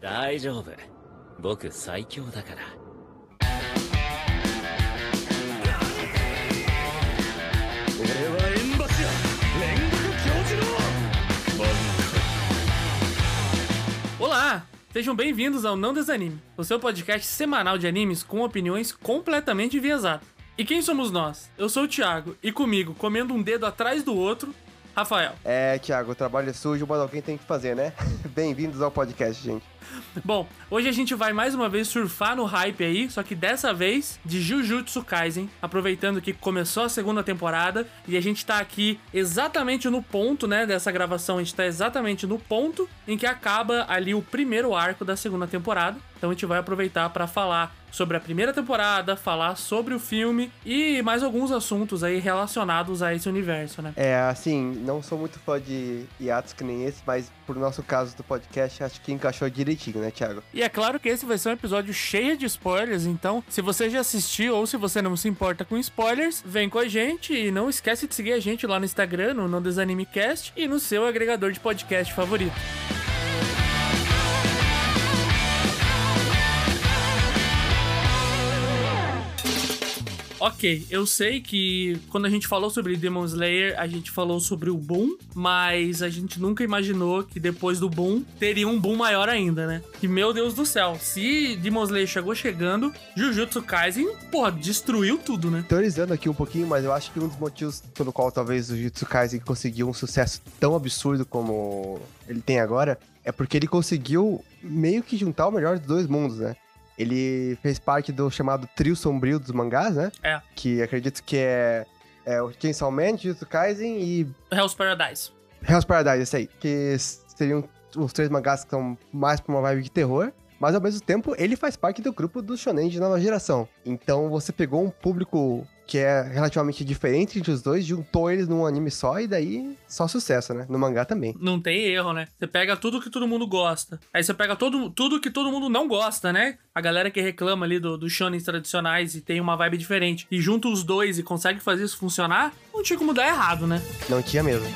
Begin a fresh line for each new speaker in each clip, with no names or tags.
大丈夫僕最強だから俺は縁柱煉獄教授の
Olá! Sejam bem-vindos ao Não Desanime, o seu podcast semanal de animes com opiniões completamente enviesadas. E quem somos nós? Eu sou o Thiago, e comigo, comendo um dedo atrás do outro, Rafael.
É, Thiago, o trabalho é sujo, mas alguém tem que fazer, né? Bem-vindos ao podcast, gente.
Bom, hoje a gente vai mais uma vez surfar no hype aí, só que dessa vez de Jujutsu Kaisen, aproveitando que começou a segunda temporada e a gente tá aqui exatamente no ponto, né, dessa gravação, a gente tá exatamente no ponto em que acaba ali o primeiro arco da segunda temporada. Então a gente vai aproveitar para falar sobre a primeira temporada, falar sobre o filme e mais alguns assuntos aí relacionados a esse universo, né?
É, assim, não sou muito fã de hiatos que nem esse, mas pro nosso caso do podcast, acho que encaixou direitinho, né, Thiago?
E é claro que esse vai ser um episódio cheio de spoilers, então se você já assistiu ou se você não se importa com spoilers, vem com a gente e não esquece de seguir a gente lá no Instagram, no Não Desanime Cast e no seu agregador de podcast favorito. Ok, eu sei que quando a gente falou sobre Demon Slayer, a gente falou sobre o boom, mas a gente nunca imaginou que depois do boom teria um boom maior ainda, né? Que meu Deus do céu, se Demon Slayer chegou chegando, Jujutsu Kaisen, porra, destruiu tudo, né?
Teorizando aqui um pouquinho, mas eu acho que um dos motivos pelo qual talvez o Jujutsu Kaisen conseguiu um sucesso tão absurdo como ele tem agora é porque ele conseguiu meio que juntar o melhor dos dois mundos, né? Ele fez parte do chamado trio sombrio dos mangás, né?
É.
Que acredito que é, é o Chainsaw Man, Jujutsu Kaisen e
Hell's Paradise.
Hell's Paradise, esse aí. Que seriam os três mangás que são mais pra uma vibe de terror. Mas ao mesmo tempo, ele faz parte do grupo do shonen de nova geração. Então você pegou um público que é relativamente diferente entre os dois, juntou eles num anime só e daí só sucesso, né? No mangá também.
Não tem erro, né? Você pega tudo que todo mundo gosta. Aí você pega todo, tudo que todo mundo não gosta, né? A galera que reclama ali dos do shonens tradicionais e tem uma vibe diferente. E junta os dois e consegue fazer isso funcionar, não tinha como dar errado, né?
Não tinha mesmo.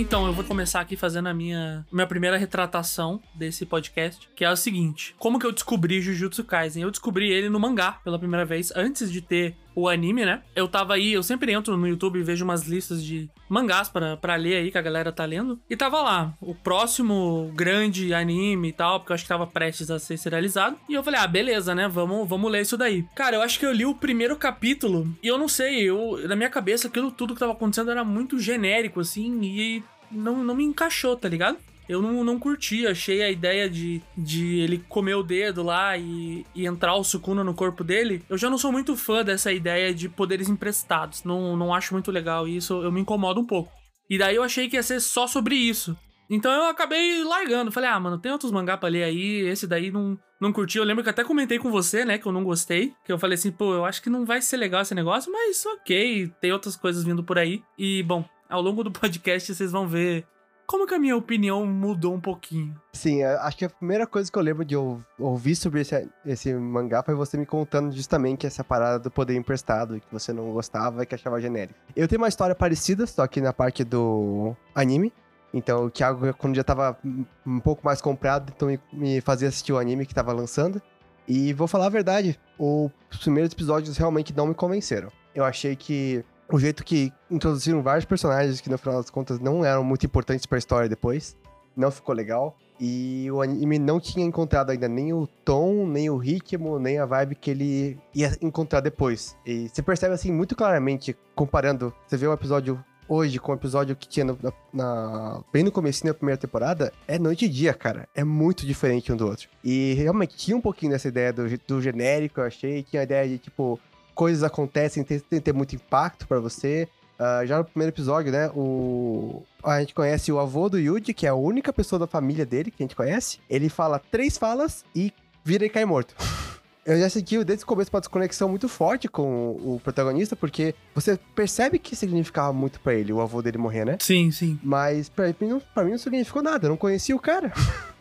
Então, eu vou começar aqui fazendo a minha, minha primeira retratação desse podcast, que é o seguinte: como que eu descobri Jujutsu Kaisen? Eu descobri ele no mangá pela primeira vez, antes de ter o anime, né? Eu tava aí, eu sempre entro no YouTube e vejo umas listas de mangás pra ler aí que a galera tá lendo. E tava lá, o próximo grande anime e tal, porque eu acho que tava prestes a ser serializado. E eu falei, ah, beleza, né? Vamos, vamos ler isso daí. Cara, eu acho que eu li o primeiro capítulo e eu não sei, eu, na minha cabeça, aquilo tudo que tava acontecendo era muito genérico, assim, e não, não me encaixou, tá ligado? Eu não, não curti. Achei a ideia de, de ele comer o dedo lá e, e entrar o Sukuna no corpo dele. Eu já não sou muito fã dessa ideia de poderes emprestados. Não, não acho muito legal isso. Eu me incomodo um pouco. E daí eu achei que ia ser só sobre isso. Então eu acabei largando. Falei, ah, mano, tem outros mangá pra ler aí. Esse daí não, não curti. Eu lembro que até comentei com você, né, que eu não gostei. Que eu falei assim, pô, eu acho que não vai ser legal esse negócio, mas ok, tem outras coisas vindo por aí. E, bom, ao longo do podcast vocês vão ver como que a minha opinião mudou um pouquinho?
Sim, acho que a primeira coisa que eu lembro de ouvir sobre esse, esse mangá foi você me contando justamente essa parada do poder emprestado, que você não gostava e que achava genérico. Eu tenho uma história parecida, só que na parte do anime. Então o Thiago, quando já tava um pouco mais comprado, então me fazia assistir o anime que tava lançando. E vou falar a verdade, os primeiros episódios realmente não me convenceram. Eu achei que o jeito que introduziram vários personagens que no final das contas não eram muito importantes para a história depois, não ficou legal. E o anime não tinha encontrado ainda nem o tom, nem o ritmo, nem a vibe que ele ia encontrar depois. E você percebe assim muito claramente, comparando, você vê o episódio hoje com o episódio que tinha no, na, bem no começo da primeira temporada, é noite e dia, cara. É muito diferente um do outro. E realmente tinha um pouquinho dessa ideia do, do genérico, eu achei. Tinha a ideia de, tipo, coisas acontecem, tem, tem que ter muito impacto para você. Uh, já no primeiro episódio, né, o... a gente conhece o avô do Yuji, que é a única pessoa da família dele que a gente conhece. Ele fala três falas e vira e cai morto. Eu já senti desde o começo uma desconexão muito forte com o protagonista, porque você percebe que significava muito para ele o avô dele morrer, né?
Sim, sim.
Mas pra mim, não, pra mim não significou nada, eu não conhecia o cara.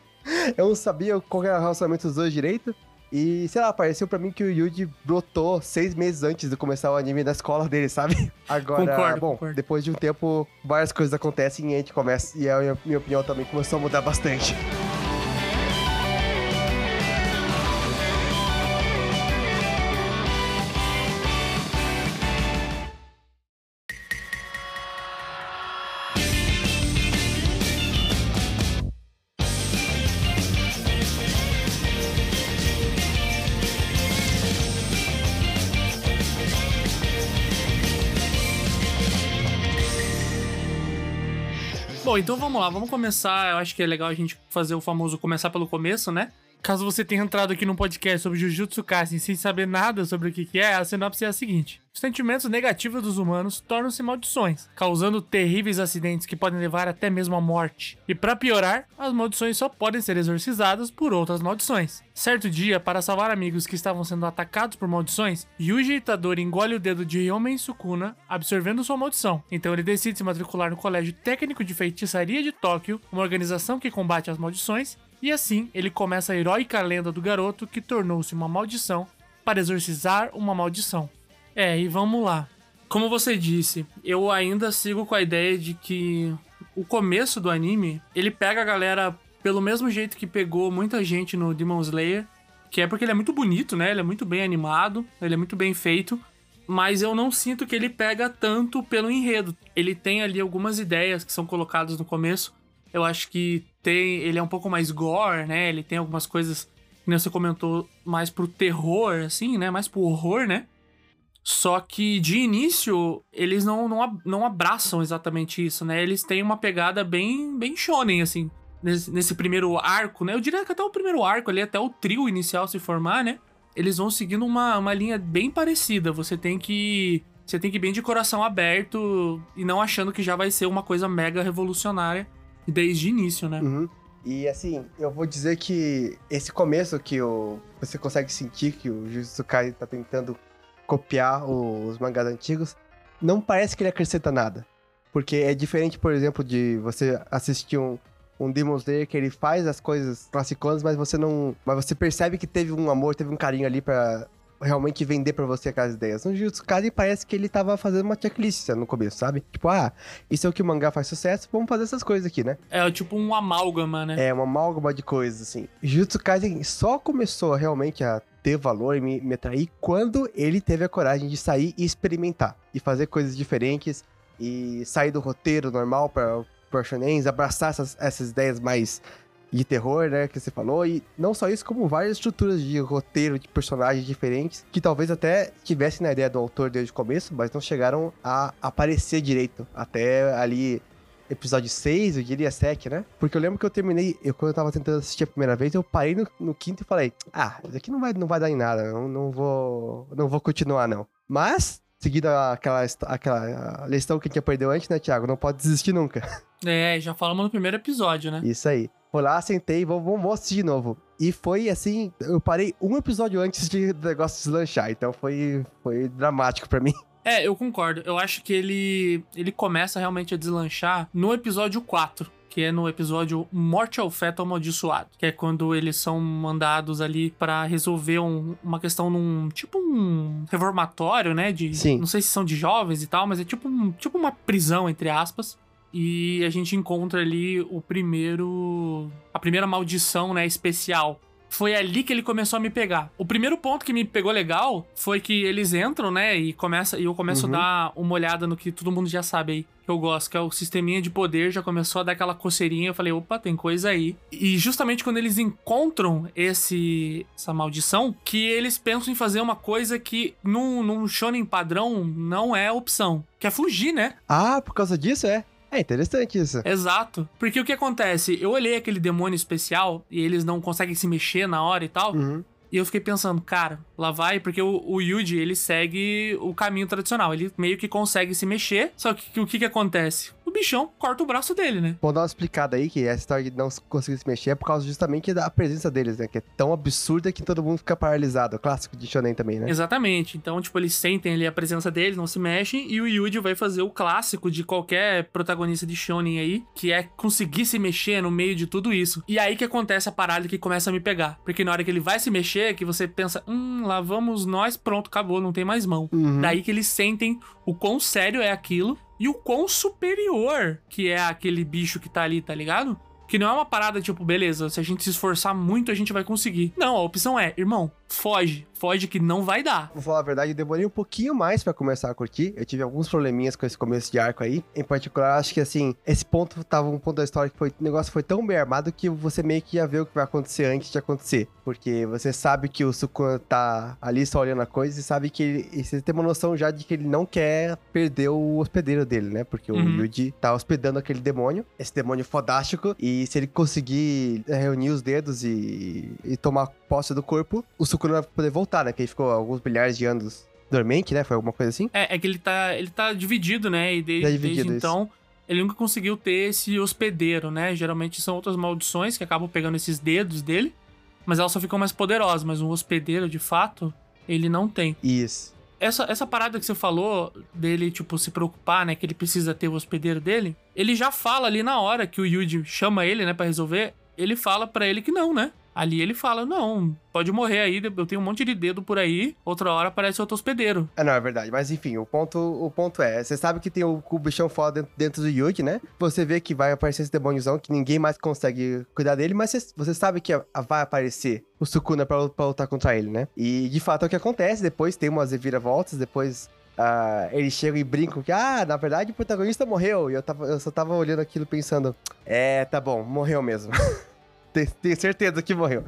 eu não sabia qual era o relacionamento dos dois direito. E, sei lá, pareceu pra mim que o Yuji brotou seis meses antes de começar o anime na escola dele, sabe? Agora,
Concordo,
bom,
concordo.
depois de um tempo, várias coisas acontecem e a gente começa. E a minha opinião também começou a mudar bastante.
Bom, então vamos lá, vamos começar. Eu acho que é legal a gente fazer o famoso começar pelo começo, né? Caso você tenha entrado aqui num podcast sobre Jujutsu Kaisen sem saber nada sobre o que é, a sinopse é a seguinte. Os sentimentos negativos dos humanos tornam-se maldições, causando terríveis acidentes que podem levar até mesmo à morte. E pra piorar, as maldições só podem ser exorcizadas por outras maldições. Certo dia, para salvar amigos que estavam sendo atacados por maldições, Yuji Itadori engole o dedo de Ryomen Sukuna, absorvendo sua maldição. Então ele decide se matricular no Colégio Técnico de Feitiçaria de Tóquio, uma organização que combate as maldições, e assim ele começa a heróica lenda do garoto que tornou-se uma maldição para exorcizar uma maldição. É, e vamos lá. Como você disse, eu ainda sigo com a ideia de que o começo do anime, ele pega a galera pelo mesmo jeito que pegou muita gente no Demon Slayer, que é porque ele é muito bonito, né? Ele é muito bem animado, ele é muito bem feito, mas eu não sinto que ele pega tanto pelo enredo. Ele tem ali algumas ideias que são colocadas no começo. Eu acho que tem, ele é um pouco mais gore, né? Ele tem algumas coisas que você comentou mais pro terror assim, né? Mais pro horror, né? Só que de início, eles não, não, não abraçam exatamente isso, né? Eles têm uma pegada bem, bem shonen, assim, nesse, nesse primeiro arco, né? Eu diria que até o primeiro arco ali, até o trio inicial se formar, né? Eles vão seguindo uma, uma linha bem parecida. Você tem que. Você tem que ir bem de coração aberto e não achando que já vai ser uma coisa mega revolucionária desde o início, né?
Uhum. E assim, eu vou dizer que esse começo que o, você consegue sentir que o Jujutsu Kaisen tá tentando copiar o- os mangás antigos, não parece que ele acrescenta nada. Porque é diferente, por exemplo, de você assistir um, um Demon Slayer que ele faz as coisas classiconas, mas você não. Mas você percebe que teve um amor, teve um carinho ali pra realmente vender pra você aquelas ideias. No Jujutsu Kaisen parece que ele tava fazendo uma checklist no começo, sabe? Tipo, ah, isso é o que o mangá faz sucesso, vamos fazer essas coisas aqui, né?
É tipo um amálgama, né?
É, uma amálgama de coisas, assim. Jujutsu Kaisen só começou realmente a ter valor e me, me atrair quando ele teve a coragem de sair e experimentar. E fazer coisas diferentes. E sair do roteiro normal para para shonens, abraçar essas, essas ideias mais de terror, né, que você falou. E não só isso, como várias estruturas de roteiro, de personagens diferentes, que talvez até tivessem na ideia do autor desde o começo, mas não chegaram a aparecer direito. Até ali episódio 6, eu diria 7, né? Porque eu lembro que eu terminei, eu, quando eu tava tentando assistir a primeira vez, eu parei no, no quinto e falei, ah, isso aqui não vai, não vai dar em nada, não, não vou não vou continuar, não. Mas, seguindo aquela, aquela lição que a gente aprendeu antes, né, Thiago? Não pode desistir nunca.
É, já falamos no primeiro episódio, né?
Isso aí. Fui lá, sentei, vou, vou, assistir de novo. E foi assim, eu parei um episódio antes de o negócio deslanchar, então foi, foi dramático pra mim.
É, eu concordo. Eu acho que ele ele começa realmente a deslanchar no episódio 4, que é no episódio Morte ao Feto Amaldiçoado, que é quando eles são mandados ali pra resolver um- uma questão num tipo um reformatório, né, de
Sim.
não sei se são de jovens e tal, mas é tipo um, tipo uma prisão entre aspas. E a gente encontra ali o primeiro a primeira maldição, né, especial foi ali que ele começou a me pegar. O primeiro ponto que me pegou legal foi que eles entram, né, e começa e eu começo
Uhum.
a dar uma olhada no que todo mundo já sabe aí, que eu gosto, que é o sisteminha de poder, já começou a dar aquela coceirinha, eu falei, opa, tem coisa aí. E justamente quando eles encontram esse essa maldição, que eles pensam em fazer uma coisa que num, num shonen padrão não é opção, que é fugir, né?
Ah, por causa disso, é? É interessante isso.
Exato. Porque o que acontece? Eu olhei aquele demônio especial e eles não conseguem se mexer na hora e tal.
Uhum.
E eu fiquei pensando, cara, lá vai, porque o, o Yuji, ele segue o caminho tradicional. Ele meio que consegue se mexer, só que o que que acontece? o bichão corta o braço dele, né?
Vou dar uma explicada aí, que essa história de não conseguir se mexer é por causa justamente da presença deles, né? Que é tão absurda que todo mundo fica paralisado. É clássico de shonen também, né?
Exatamente. Então, tipo, eles sentem ali a presença deles, não se mexem, e o Yuji vai fazer o clássico de qualquer protagonista de shonen aí, que é conseguir se mexer no meio de tudo isso. E aí que acontece a parada que começa a me pegar. Porque na hora que ele vai se mexer, que você pensa, hum, lá vamos nós, pronto, acabou, não tem mais mão.
Uhum.
Daí que eles sentem o quão sério é aquilo e o quão superior que é aquele bicho que tá ali, tá ligado? Que não é uma parada tipo, beleza, se a gente se esforçar muito, a gente vai conseguir. Não, a opção é, irmão, foge. Foge que não vai dar.
Vou falar a verdade, eu demorei um pouquinho mais pra começar a curtir. Eu tive alguns probleminhas com esse começo de arco aí. Em particular, acho que assim, esse ponto tava um ponto da história que foi, o negócio foi tão bem armado que você meio que ia ver o que vai acontecer antes de acontecer. Porque você sabe que o Sukuna tá ali só olhando a coisa e sabe que ele. E você tem uma noção já de que ele não quer perder o hospedeiro dele, né? Porque
Uhum.
o Yuji tá hospedando aquele demônio, esse demônio fodástico. E se ele conseguir é, reunir os dedos e, e tomar posse do corpo, o Sukuna vai poder voltar, né? Que ele ficou alguns milhares de anos dormente, né? Foi alguma coisa assim.
É, é que ele tá, ele tá dividido, né? E de-
Tá dividido,
desde então, ele nunca conseguiu ter esse hospedeiro, né? Geralmente são outras maldições que acabam pegando esses dedos dele, mas elas só ficam mais poderosas. Mas um hospedeiro, de fato, ele não tem.
Isso.
Essa, essa parada que você falou dele, tipo, se preocupar, né? Que ele precisa ter o hospedeiro dele. Ele já fala ali na hora que o Yuji chama ele, né, pra resolver. Ele fala pra ele que não, né? Ali ele fala: Não, pode morrer aí, eu tenho um monte de dedo por aí. Outra hora aparece outro hospedeiro.
É, não, é verdade. Mas enfim, o ponto, o ponto é: você sabe que tem o, o bichão foda dentro, dentro do Yugi, né? Você vê que vai aparecer esse demôniozão que ninguém mais consegue cuidar dele, mas você, você sabe que a- a- vai aparecer o Sukuna pra, pra lutar contra ele, né? E de fato é o que acontece. Depois tem umas reviravoltas, depois. ah, eles chegam e brincam que, ah, na verdade o protagonista morreu. E eu, tava, eu só tava olhando aquilo pensando, é, tá bom, morreu mesmo. Tenho certeza que morreu.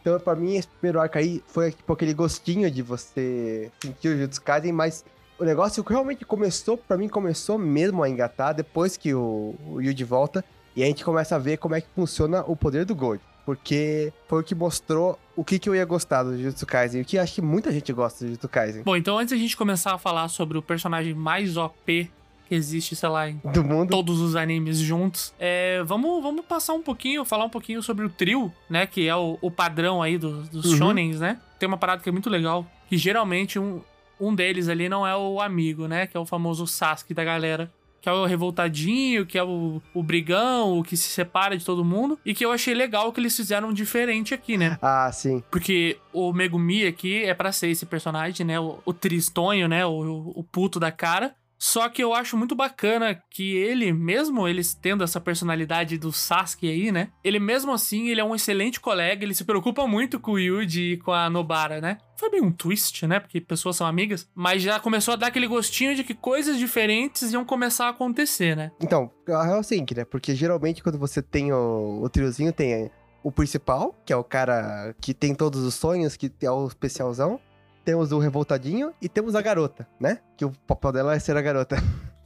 Então, pra mim, esse primeiro arco aí foi tipo aquele gostinho de você sentir o Jutsu Kaisen, mas o negócio que realmente começou, pra mim, começou mesmo a engatar depois que o, o Yuji volta e a gente começa a ver como é que funciona o poder do Gold. Porque foi o que mostrou o que, que eu ia gostar do Jujutsu Kaisen. E o que acho que muita gente gosta do Jujutsu Kaisen.
Bom, então antes da gente começar a falar sobre o personagem mais OP que existe, sei lá, em
Do mundo.
todos os animes juntos, é, vamos, vamos passar um pouquinho, falar um pouquinho sobre o trio, né? Que é o, o padrão aí dos, dos
Uhum.
shonens, né? Tem uma parada que é muito legal, que geralmente um, um deles ali não é o amigo, né? Que é o famoso Sasuke da galera. Que é o revoltadinho, que é o, o brigão, o que se separa de todo mundo. E que eu achei legal que eles fizeram diferente aqui, né?
Ah, sim.
Porque o Megumi aqui é pra ser esse personagem, né? O, o tristonho, né? O, o puto da cara. Só que eu acho muito bacana que ele, mesmo eles tendo essa personalidade do Sasuke aí, né? Ele mesmo assim, ele é um excelente colega, ele se preocupa muito com o Yuji e com a Nobara, né? Foi bem um twist, né? Porque pessoas são amigas. Mas já começou a dar aquele gostinho de que coisas diferentes iam começar a acontecer, né?
Então, é seguinte, né? Porque geralmente quando você tem o, o triozinho, tem o principal, que é o cara que tem todos os sonhos, que é o especialzão. Temos o revoltadinho e temos a garota, né? Que o papel dela é ser a garota.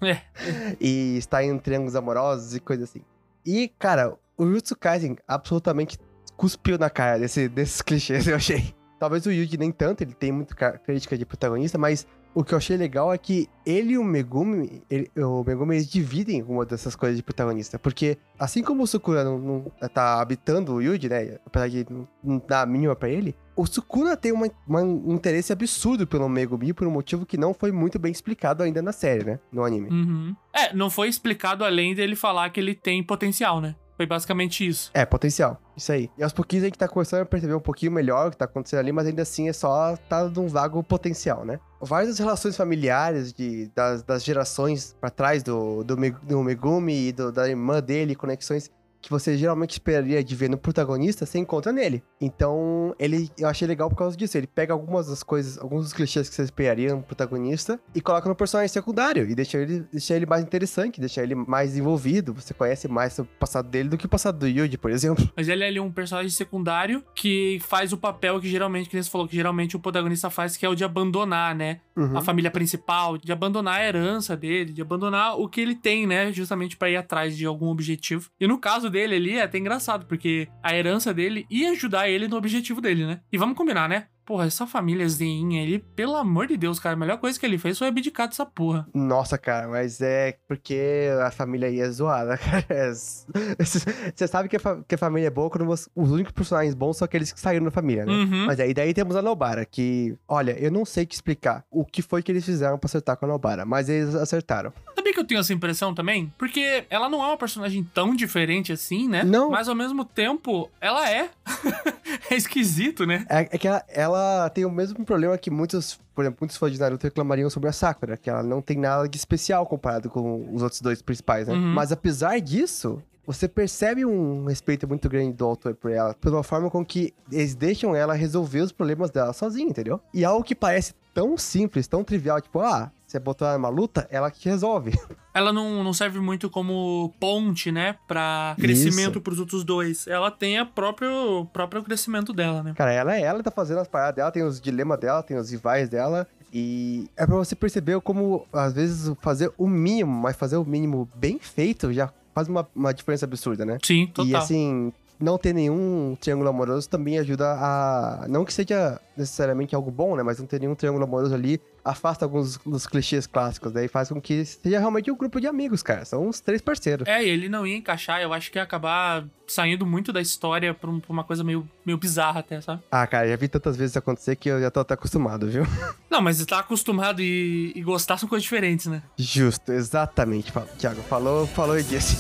É.
e está em triângulos amorosos e coisa assim. E, cara, o Jutsu Kaisen absolutamente cuspiu na cara desse, desses clichês, eu achei. Talvez o Yuji nem tanto, ele tem muita ca- crítica de protagonista, mas o que eu achei legal é que ele e o Megumi, ele- o Megumi, eles dividem uma dessas coisas de protagonista. Porque, assim como o Sukuna não, não tá habitando o Yuji, né? Apesar de não- não dar a mínima pra ele, o Sukuna tem uma- uma- um interesse absurdo pelo Megumi por um motivo que não foi muito bem explicado ainda na série, né? No anime.
Uhum. É, não foi explicado além dele falar que ele tem potencial, né? Foi basicamente isso.
É, potencial. Isso aí. E aos pouquinhos a gente tá começando a perceber um pouquinho melhor o que tá acontecendo ali, mas ainda assim é só tá num vago potencial, né? Várias das relações familiares de, das, das gerações pra trás do, do, do Megumi e do- da irmã dele, conexões que você geralmente esperaria de ver no protagonista, você encontra nele. Então, ele eu achei legal por causa disso. Ele pega algumas das coisas, alguns dos clichês que você esperaria no protagonista e coloca no personagem secundário. E deixa ele, deixa ele mais interessante, deixa ele mais envolvido. Você conhece mais sobre o passado dele do que o passado do Yuji, por exemplo.
Mas ele é ali um personagem secundário que faz o papel que geralmente, que você falou, que geralmente o protagonista faz, que é o de abandonar, né?
Uhum.
A família principal, de abandonar a herança dele, de abandonar o que ele tem, né? Justamente pra ir atrás de algum objetivo. E no caso dele ali é até engraçado, porque a herança dele ia ajudar ele no objetivo dele, né? E vamos combinar, né? Porra, essa família Zeinha, ele, pelo amor de Deus, cara, a melhor coisa que ele fez foi abdicar dessa porra.
Nossa, cara, mas é porque a família aí é zoada, cara. Você sabe que a, que a família é boa quando você- os únicos personagens bons são aqueles que saíram da família, né?
Uhum.
Mas aí daí temos a Nobara, que, olha, eu não sei te explicar o que foi que eles fizeram pra acertar com a Nobara, mas eles acertaram.
Sabia que eu tenho essa impressão também? Porque ela não é uma personagem tão diferente assim, né?
Não.
Mas ao mesmo tempo, ela é. é esquisito, né?
É, é que ela, ela tem o mesmo problema que muitos, por exemplo, muitos fãs de Naruto reclamariam sobre a Sakura, que ela não tem nada de especial comparado com os outros dois principais, né?
Uhum.
Mas apesar disso, você percebe um respeito muito grande do autor por ela, pela forma com que eles deixam ela resolver os problemas dela sozinha, entendeu? E algo que parece tão simples, tão trivial, tipo, ah, você botou ela numa luta, ela que resolve.
Ela não, não serve muito como ponte, né? Pra crescimento
Isso.
pros outros dois. Ela tem a próprio, o próprio crescimento dela, né?
Cara, ela é ela, tá fazendo as paradas dela, tem os dilemas dela, tem os rivais dela. E é pra você perceber como, às vezes, fazer o mínimo, mas fazer o mínimo bem feito já faz uma, uma diferença absurda, né?
Sim, total.
E assim, não ter nenhum triângulo amoroso também ajuda a. Não que seja necessariamente algo bom, né? Mas não ter nenhum triângulo amoroso ali afasta alguns dos clichês clássicos. Daí faz com que seja realmente um grupo de amigos, cara. São uns três parceiros.
É, ele não ia encaixar, eu acho que ia acabar saindo muito da história pra, um- uma coisa meio, meio bizarra até, sabe?
Ah, cara, já vi tantas vezes isso acontecer que eu já tô até acostumado, viu?
Não, mas tá acostumado e, e gostar são coisas diferentes, né?
Justo, exatamente, Thiago. Falou, falou e disse.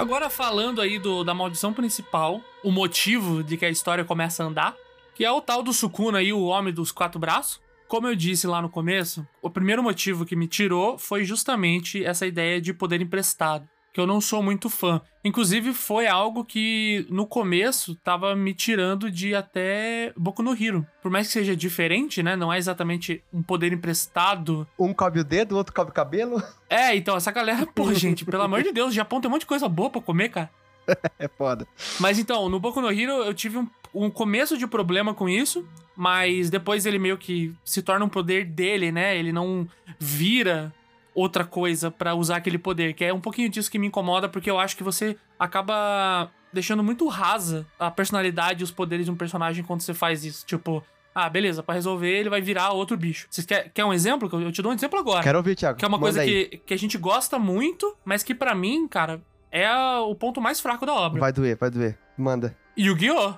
Agora falando aí do, da maldição principal, o motivo de que a história começa a andar, que é o tal do Sukuna aí, o homem dos quatro braços. Como eu disse lá no começo, o primeiro motivo que me tirou foi justamente essa ideia de poder emprestado, que eu não sou muito fã. Inclusive foi algo que no começo tava me tirando de até Boku no Hero. Por mais que seja diferente, né, não é exatamente um poder emprestado
Um cobre o dedo, o outro cobre o cabelo.
é, então, essa galera, pô, gente, pelo amor de Deus, o Japão tem um monte de coisa boa pra comer, cara.
É foda.
Mas então, no Boku no Hero eu tive um, um começo de problema com isso, mas depois ele meio que se torna um poder dele, né? Ele não vira outra coisa pra usar aquele poder, que é um pouquinho disso que me incomoda, porque eu acho que você acaba deixando muito rasa a personalidade e os poderes de um personagem quando você faz isso. Tipo, ah, beleza, pra resolver ele vai virar outro bicho. Você quer, quer um exemplo? Eu te dou um exemplo agora.
Quero ouvir, Thiago.
Que é uma
Manda
coisa
aí.
que, que a gente gosta muito, mas que pra mim, cara, é o ponto mais fraco da obra.
Vai doer, vai doer. Manda.
Yu-Gi-Oh!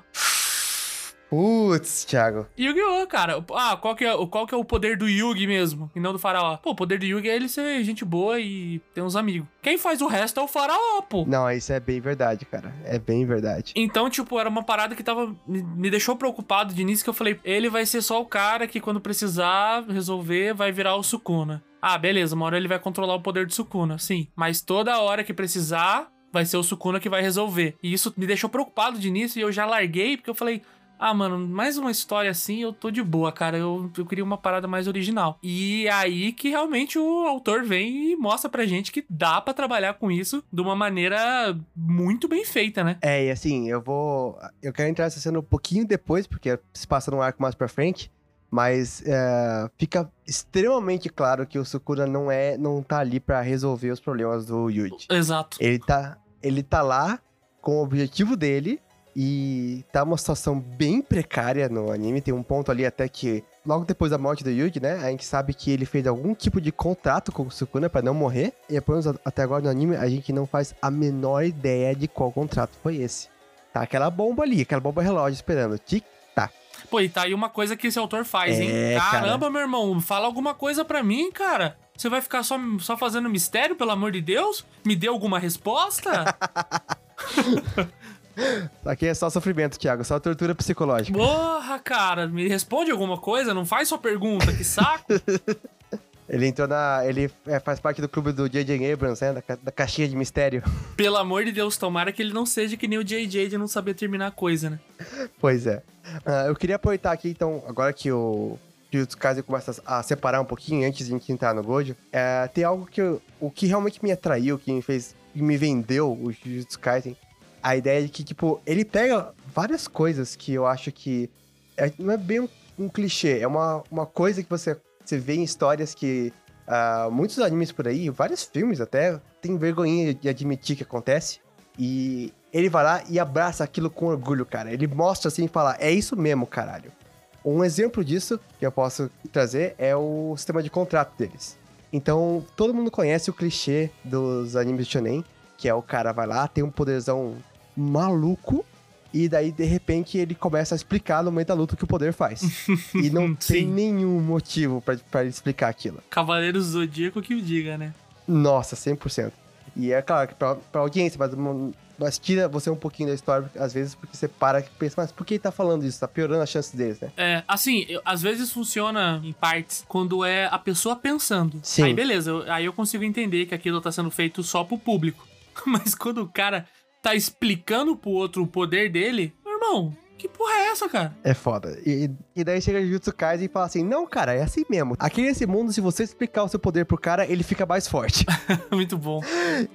Putz, Thiago.
Yu-Gi-Oh, cara. Ah, qual que, é, o- qual que é o poder do Yugi mesmo? E não do faraó? Pô, o poder do Yugi é ele ser gente boa e ter uns amigos. Quem faz o resto é o faraó, pô.
Não, isso é bem verdade, cara. É bem verdade.
Então, tipo, era uma parada que tava. Me, me deixou preocupado de início que eu falei, ele vai ser só o cara que quando precisar resolver, vai virar o Sukuna. Ah, beleza, uma hora ele vai controlar o poder do Sukuna, sim. Mas toda hora que precisar, vai ser o Sukuna que vai resolver. E isso me deixou preocupado de início e eu já larguei, porque eu falei. Ah, mano, mais uma história assim, eu tô de boa, cara. Eu, eu queria uma parada mais original. E aí que realmente o autor vem e mostra pra gente que dá pra trabalhar com isso de uma maneira muito bem feita, né?
É, e assim, eu vou. Eu quero entrar nessa cena um pouquinho depois, porque se passa num arco mais pra frente. Mas é, fica extremamente claro que o Sukuna não é, não tá ali pra resolver os problemas do Yuji.
Exato.
Ele tá, ele tá lá com o objetivo dele e tá uma situação bem precária no anime. Tem um ponto ali até que logo depois da morte do Yuji, né, a gente sabe que ele fez algum tipo de contrato com o Sukuna pra não morrer. E pelo menos até agora no anime a gente não faz a menor ideia de qual contrato foi esse. Tá aquela bomba ali, aquela bomba relógio esperando. Tic.
Pô, e tá aí uma coisa que esse autor faz, hein?
É,
Caramba, meu irmão, fala alguma coisa pra mim, cara. Você vai ficar só, só fazendo mistério, pelo amor de Deus? Me dê alguma resposta?
Aqui é só sofrimento, Thiago, só tortura psicológica.
Porra, cara, me responde alguma coisa, não faz só pergunta, que saco.
Ele entrou na. Ele é, faz parte do clube do J.J. Abrams, né? Da, da caixinha de mistério.
Pelo amor de Deus, tomara que ele não seja que nem o JJ de não saber terminar a coisa, né?
Pois é. Ah, eu queria aproveitar aqui, então, agora que o Jujutsu Kaisen começa a separar um pouquinho antes de a gente entrar no Gojo, é, tem algo que eu- o que realmente me atraiu, que me fez, que me vendeu o Jujutsu Kaisen, a ideia de que, tipo, ele pega várias coisas que eu acho que. é- não é bem um, um clichê, é uma, uma coisa que você, você vê em histórias que. ah, muitos animes por aí, vários filmes até, tem vergonha de admitir que acontece. E ele vai lá e abraça aquilo com orgulho, cara. Ele mostra assim e fala: é isso mesmo, caralho. Um exemplo disso que eu posso trazer é o sistema de contrato deles. Então, todo mundo conhece o clichê dos animes de shonen, que é o cara vai lá, tem um poderzão maluco, e daí, de repente, ele começa a explicar no meio da luta o que o poder faz. e não tem nenhum motivo ele explicar aquilo.
Cavaleiro Zodíaco que o diga, né?
Nossa, 100%. E é claro que pra, pra audiência, mas, hum, mas tira você um pouquinho da história, às vezes, porque você para e pensa, mas por que ele tá falando isso? Tá piorando as chances deles, né?
É, assim, eu- às vezes funciona em partes quando é a pessoa pensando.
Sim.
Aí beleza, eu- aí eu consigo entender que aquilo tá sendo feito só pro público. Mas quando o cara tá explicando pro outro o poder dele, meu irmão, que porra é essa, cara?
É foda. E, e daí chega Jujutsu Kaisen e fala assim, não, cara, é assim mesmo. Aqui nesse mundo, se você explicar o seu poder pro cara, ele fica mais forte.
Muito bom.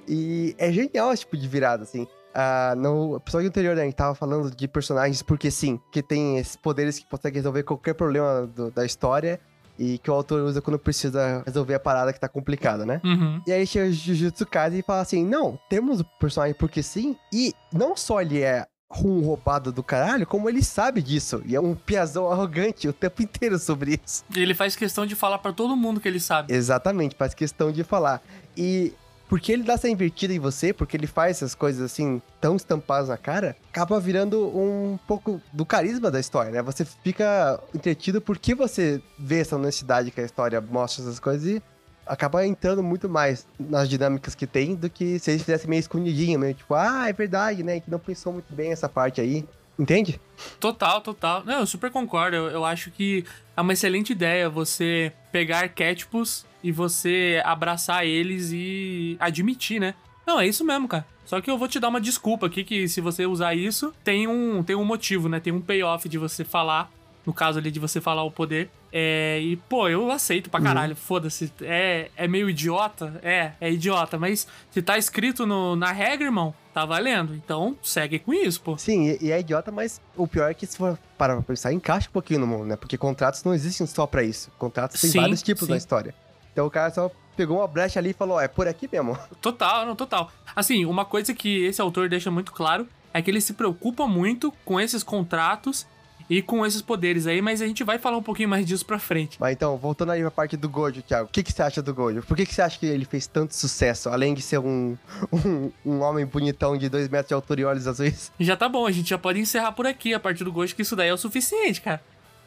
E é genial esse tipo de virada, assim. Ah, no episódio anterior, né, a gente tava falando de personagens porque sim, que tem esses poderes que conseguem resolver qualquer problema do- da história e que o autor usa quando precisa resolver a parada que tá complicada, né?
Uhum.
E aí chega Jujutsu Kaisen e fala assim, não, temos o personagem porque sim, e não só ele é um roubado do caralho, como ele sabe disso, e é um piazão arrogante o tempo inteiro sobre isso.
Ele faz questão de falar pra todo mundo que ele sabe.
Exatamente, faz questão de falar. E porque ele dá essa invertida em você, porque ele faz essas coisas assim, tão estampadas na cara, acaba virando um pouco do carisma da história, né? Você fica entretido porque você vê essa honestidade que a história mostra essas coisas e acaba entrando muito mais nas dinâmicas que tem do que se eles fizessem meio escondidinho, meio tipo, ah, é verdade, né? Que não pensou muito bem essa parte aí. Entende?
Total, total. Não, eu super concordo. Eu, eu acho que é uma excelente ideia você pegar arquétipos e você abraçar eles e admitir, né? Não, é isso mesmo, cara. Só que eu vou te dar uma desculpa aqui, que se você usar isso, tem um, tem um motivo, né? Tem um payoff de você falar, no caso ali de você falar o poder. É, e, pô, eu aceito pra caralho, foda-se. É, é meio idiota? É, é idiota. Mas se tá escrito no, na regra, irmão, tá valendo. Então, segue com isso, pô.
Sim, e, e é idiota, mas o pior é que se for parar pra pensar, encaixa um pouquinho no mundo, né? Porque contratos não existem só pra isso. Contratos tem
Sim,
vários tipos
sim.
na história. Então o cara só pegou uma brecha ali e falou, é por aqui mesmo.
Total, não, total. Assim, uma coisa que esse autor deixa muito claro é que ele se preocupa muito com esses contratos e com esses poderes aí, mas a gente vai falar um pouquinho mais disso pra frente.
Mas então, voltando aí pra parte do Gojo, Thiago, o que, que você acha do Gojo? Por que, que você acha que ele fez tanto sucesso, além de ser um, um, um homem bonitão de 2 metros de altura e olhos azuis?
Já tá bom, a gente já pode encerrar por aqui a partir do gosto que isso daí é o suficiente, cara.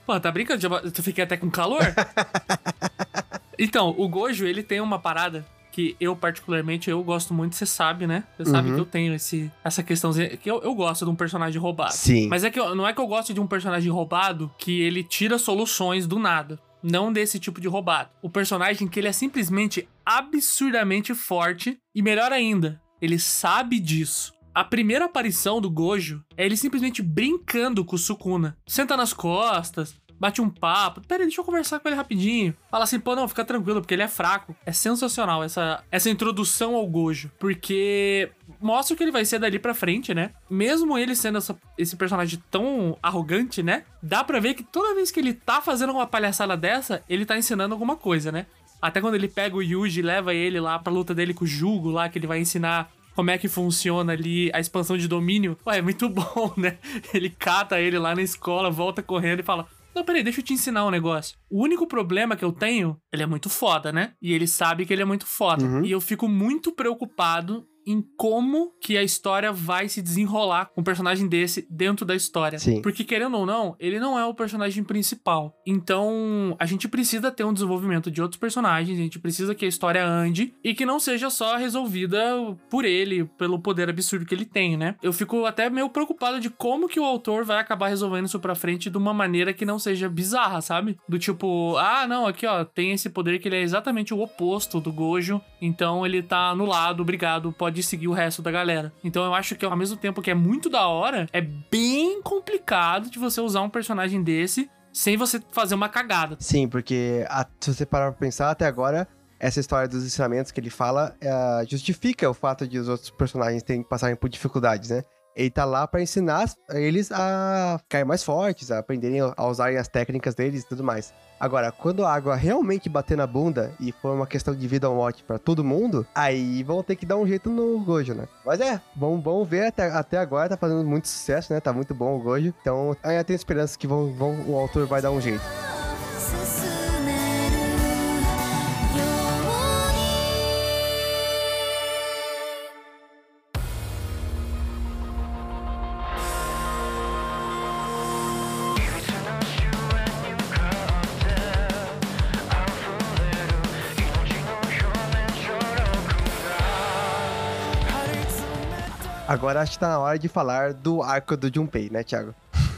Pô, tá brincando? Já- Tu fiquei até com calor? então, o Gojo, ele tem uma parada que eu, particularmente, eu gosto muito, você sabe, né? Você sabe
Uhum.
que eu tenho esse, essa questãozinha, que eu, eu gosto de um personagem roubado.
Sim.
Mas é que eu- não é que eu gosto de um personagem roubado que ele tira soluções do nada. Não desse tipo de roubado. O personagem que ele é simplesmente absurdamente forte e melhor ainda, ele sabe disso. A primeira aparição do Gojo é ele simplesmente brincando com o Sukuna. Senta nas costas, bate um papo. Pera aí, deixa eu conversar com ele rapidinho. Fala assim, pô, não, fica tranquilo, porque ele é fraco. É sensacional essa, essa introdução ao Gojo. Porque mostra o que ele vai ser dali pra frente, né? Mesmo ele sendo essa- esse personagem tão arrogante, né? Dá pra ver que toda vez que ele tá fazendo uma palhaçada dessa, ele tá ensinando alguma coisa, né? Até quando ele pega o Yuji e leva ele lá pra luta dele com o Jugo lá, que ele vai ensinar como é que funciona ali a expansão de domínio. Ué, é muito bom, né? Ele cata ele lá na escola, volta correndo e fala: Não, peraí, deixa eu te ensinar um negócio. O único problema que eu tenho, ele é muito foda, né? E ele sabe que ele é muito foda.
Uhum.
E eu fico muito preocupado em como que a história vai se desenrolar com um personagem desse dentro da história.
Sim.
Porque querendo ou não, ele não é o personagem principal. Então, a gente precisa ter um desenvolvimento de outros personagens, a gente precisa que a história ande e que não seja só resolvida por ele, pelo poder absurdo que ele tem, né? Eu fico até meio preocupado de como que o autor vai acabar resolvendo isso pra frente de uma maneira que não seja bizarra, sabe? Do tipo, ah, não, aqui ó, tem esse poder que ele é exatamente o oposto do Gojo, então ele tá anulado, obrigado, pode seguir o resto da galera. Então eu acho que ao mesmo tempo que é muito da hora, é bem complicado de você usar um personagem desse sem você fazer uma cagada.
Sim, porque a- se você parar pra pensar, até agora, essa história dos ensinamentos que ele fala eh, justifica o fato de os outros personagens terem que passarem por dificuldades, né? Ele tá lá pra ensinar eles a ficarem mais fortes, a aprenderem a usarem as técnicas deles e tudo mais. Agora, quando a água realmente bater na bunda e for uma questão de vida ou morte pra todo mundo, aí vão ter que dar um jeito no Gojo, né? Mas é, vamos ver até, até agora, tá fazendo muito sucesso, né? Tá muito bom o Gojo. Então, ainda tenho esperança que vão, vão, o autor vai dar um jeito. Agora acho que tá na hora de falar do arco do Junpei, né, Thiago?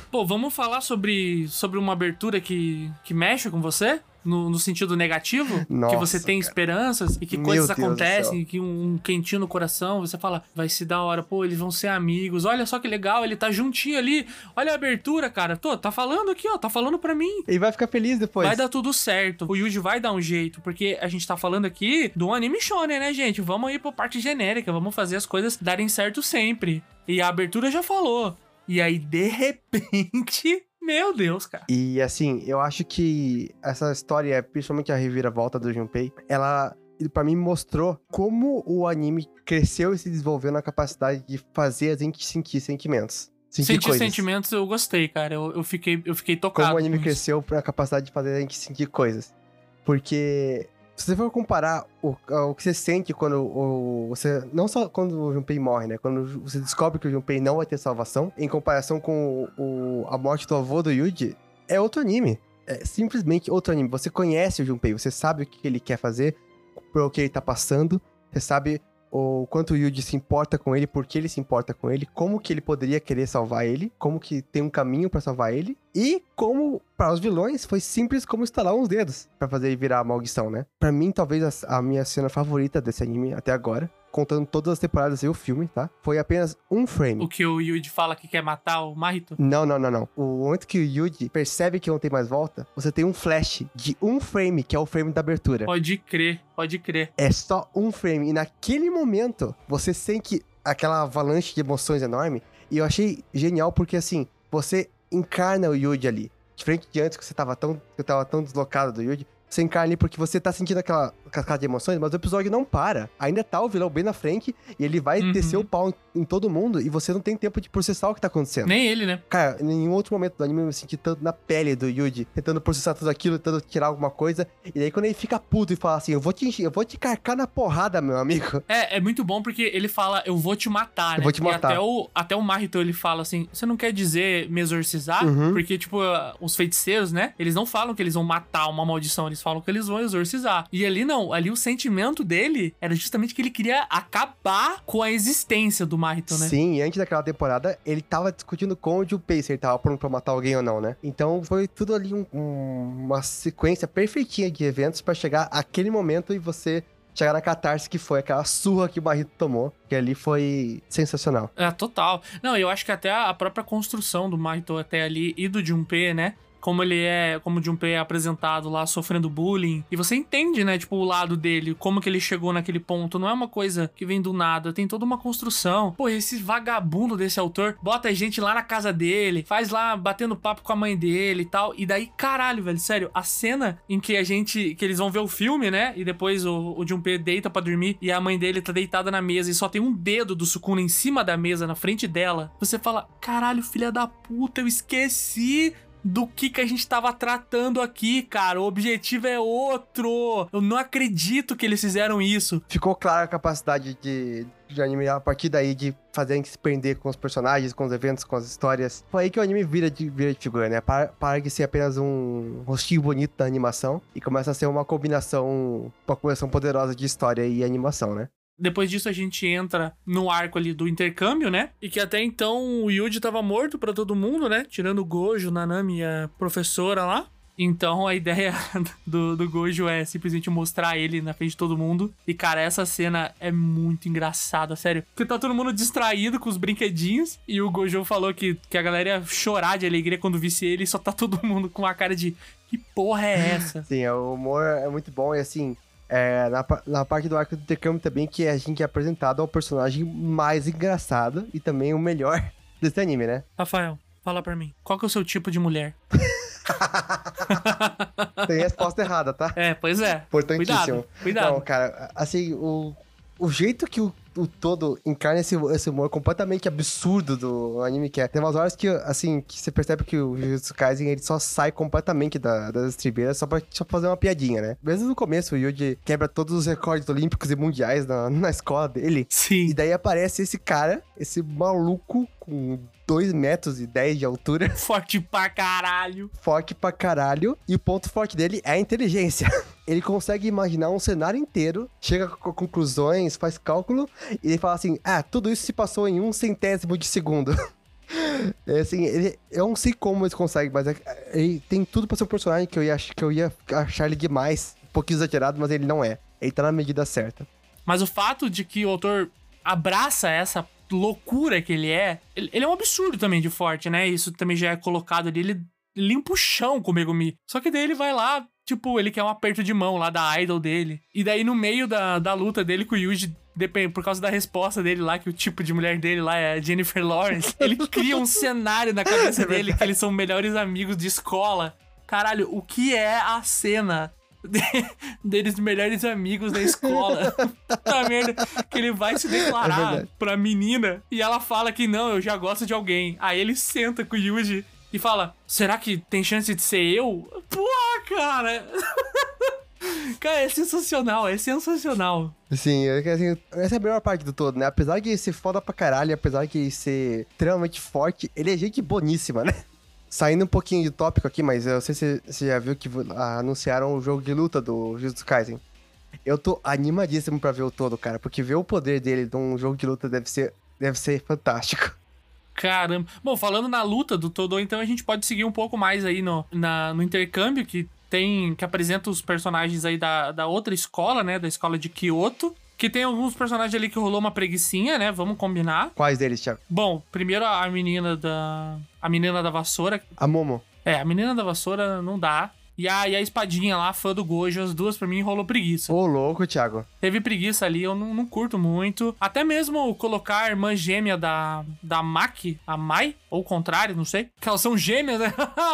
Pô, vamos falar sobre, sobre uma abertura que, que mexe com você? No, no sentido negativo? que
Nossa,
você tem
cara.
esperanças e que
Meu
coisas
Deus
acontecem, e que um, um quentinho no coração, você fala, vai se dar hora, pô, eles vão ser amigos, olha só que legal, ele tá juntinho ali, olha a abertura, cara, tô, tá falando aqui, ó, tá falando pra mim.
Ele vai ficar feliz depois.
Vai dar tudo certo. O Yuji vai dar um jeito, porque a gente tá falando aqui do anime shonen, né, gente? Vamos ir pra parte genérica, vamos fazer as coisas darem certo sempre. E a abertura já falou. E aí, de repente, meu Deus, cara.
E assim, eu acho que essa história, principalmente a reviravolta do Junpei, ela pra mim mostrou como o anime cresceu e se desenvolveu na capacidade de fazer a gente sentir sentimentos. Sentir
Sentir
coisas.
sentimentos eu gostei, cara. Eu, eu fiquei, eu fiquei tocado.
Como o anime cresceu pra capacidade de fazer a gente sentir coisas. Porque se você for comparar o, o que você sente quando o, você. Não só quando o Junpei morre, né? Quando você descobre que o Junpei não vai ter salvação, em comparação com o, a morte do avô do Yuji, é outro anime. É simplesmente outro anime. Você conhece o Junpei, você sabe o que ele quer fazer, por que ele tá passando, você sabe o quanto o Yuji se importa com ele, por que ele se importa com ele, como que ele poderia querer salvar ele, como que tem um caminho pra salvar ele, e como para os vilões foi simples como estalar uns dedos pra fazer ele virar a maldição, né? Pra mim, talvez a, a minha cena favorita desse anime até agora, contando todas as temporadas e o filme, tá? Foi apenas um frame.
O que o Yuji fala que quer matar o Mahito?
Não, não, não, não. O momento que o Yuji percebe que não tem mais volta, você tem um flash de um frame, que é o frame da abertura.
Pode crer, pode crer.
É só um frame. E naquele momento, você sente aquela avalanche de emoções enorme. E eu achei genial porque, assim, você encarna o Yuji ali. Diferente de antes, que você tava tão, que eu tava tão deslocado do Yuji. Você encarna ali porque você tá sentindo aquela cascada de emoções, mas o episódio não para. Ainda tá o vilão bem na frente e ele vai
Uhum.
descer o pau em, em todo mundo e você não tem tempo de processar o que tá acontecendo.
Nem ele, né?
Cara, em nenhum outro momento do anime eu me senti tanto na pele do Yuji, tentando processar tudo aquilo, tentando tirar alguma coisa. E daí quando ele fica puto e fala assim, eu vou te encher, eu vou te carcar na porrada, meu amigo.
É, é muito bom porque ele fala, eu vou te matar, né?
vou te
E
matar.
até o, até o Mahito, ele fala assim, você não quer dizer me exorcizar?
Uhum.
Porque, tipo, os feiticeiros, né? Eles não falam que eles vão matar uma maldição, eles falam que eles vão exorcizar. E ali não, ali o sentimento dele era justamente que ele queria acabar com a existência do Mahito, né?
Sim, e antes daquela temporada, ele tava discutindo com o se ele tava pronto pra matar alguém ou não, né? Então foi tudo ali um- um- uma sequência perfeitinha de eventos pra chegar aquele momento e você chegar na catarse que foi aquela surra que o Barrito tomou, que ali foi sensacional.
É, total. Não, eu acho que até a própria construção do Mahito até ali e do Junpei, né? Como ele é, como o Junpei é apresentado lá sofrendo bullying. E você entende, né, tipo, o lado dele, como que ele chegou naquele ponto. Não é uma coisa que vem do nada, tem toda uma construção. Pô, esse vagabundo desse autor bota a gente lá na casa dele, faz lá batendo papo com a mãe dele e tal. E daí, caralho, velho, sério, a cena em que a gente, que eles vão ver o filme, né? E depois o, o Junpei deita pra dormir e a mãe dele tá deitada na mesa e só tem um dedo do Sukuna em cima da mesa, na frente dela. Você fala, caralho, filha da puta, eu esqueci do que que a gente tava tratando aqui, cara. O objetivo é outro. Eu não acredito que eles fizeram isso.
Ficou clara a capacidade de, de anime a partir daí de fazer a gente se prender com os personagens, com os eventos, com as histórias. Foi aí que o anime vira de, vira de figura, né? Para, para de ser apenas um rostinho bonito da animação e começa a ser uma combinação, uma combinação poderosa de história e animação, né?
Depois disso a gente entra no arco ali do intercâmbio, né? E que até então o Yuji tava morto pra todo mundo, né? Tirando o Gojo, Nanami a professora lá. Então a ideia do, do Gojo é simplesmente mostrar ele na frente de todo mundo. E cara, essa cena é muito engraçada, sério. Porque tá todo mundo distraído com os brinquedinhos. E o Gojo falou que, que a galera ia chorar de alegria quando visse ele. E só tá todo mundo com a cara de que porra é essa?
Sim, o humor é muito bom e assim, É, na, na parte do arco do intercâmbio também, que a gente é apresentado ao personagem mais engraçado e também o melhor desse anime, né?
Rafael, fala pra mim. Qual que é o seu tipo de mulher?
Tem resposta errada, tá?
É, pois é.
Importantíssimo.
Cuidado, cuidado.
Não, cara, assim, o, o jeito que o, o todo encarna esse, esse humor completamente absurdo do anime que é. Tem umas horas que, assim, que você percebe que o Jujutsu Kaisen, ele só sai completamente da- das estribeiras só pra, só pra fazer uma piadinha, né? Mesmo no começo, o Yuji quebra todos os recordes olímpicos e mundiais na, na escola dele.
Sim.
E daí aparece esse cara, esse maluco com 2 metros e 10 de altura,
Forte pra caralho.
forte pra caralho, e o ponto forte dele é a inteligência. Ele consegue imaginar um cenário inteiro, chega com conclusões, faz cálculo, e ele fala assim: ah, tudo isso se passou em um centésimo de segundo. É assim, ele, eu não sei como ele consegue, mas é- ele tem tudo pra ser um personagem que eu ia, que eu ia achar ele demais, um pouquinho exagerado, mas ele não é. Ele tá na medida certa.
Mas o fato de que o autor abraça essa loucura que ele é, ele, é um absurdo também de forte, né? Isso também já é colocado ali. Ele limpa o chão com o Megumi. Só que daí ele vai lá, tipo, ele quer um aperto de mão lá da idol dele. E daí no meio da, da luta dele com o Yuji, depende, por causa da resposta dele lá, que o tipo de mulher dele lá é Jennifer Lawrence, ele cria um cenário na cabeça dele que eles são melhores amigos de escola. Caralho, o que é a cena de- deles melhores amigos da escola. Puta merda. Que ele vai se
É
declarar
verdade.
pra menina e ela fala que não, eu já gosto de alguém. Aí ele senta com o Yuji e fala: será que tem chance de ser eu? Pô, cara. Cara, é sensacional, é sensacional.
Sim, é que, assim, essa é a melhor parte do todo, né? Apesar de ser foda pra caralho, apesar de ser extremamente forte, ele é gente boníssima, né? Saindo um pouquinho de tópico aqui, mas eu sei se você já viu que anunciaram o jogo de luta do Jujutsu Kaisen. Eu tô animadíssimo pra ver o todo, cara, porque ver o poder dele num jogo de luta deve ser, deve ser fantástico.
Caramba. Bom, falando na luta do Todo, então a gente pode seguir um pouco mais aí no, na- no intercâmbio que tem. que apresenta os personagens aí da, da outra escola, né? Da escola de Kyoto. Que tem alguns personagens ali que rolou uma preguiçinha, né? Vamos combinar.
Quais deles, Thiago?
Bom, primeiro a menina da. A menina da vassoura.
A Momo.
É, a menina da vassoura não dá. E a, e a espadinha lá, fã do Gojo, as duas pra mim rolou preguiça.
Ô, louco, Thiago.
Teve preguiça ali, eu não, não curto muito. Até mesmo colocar a irmã gêmea da, da Maki, a Mai, ou o contrário, não sei. Que elas são gêmeas, né?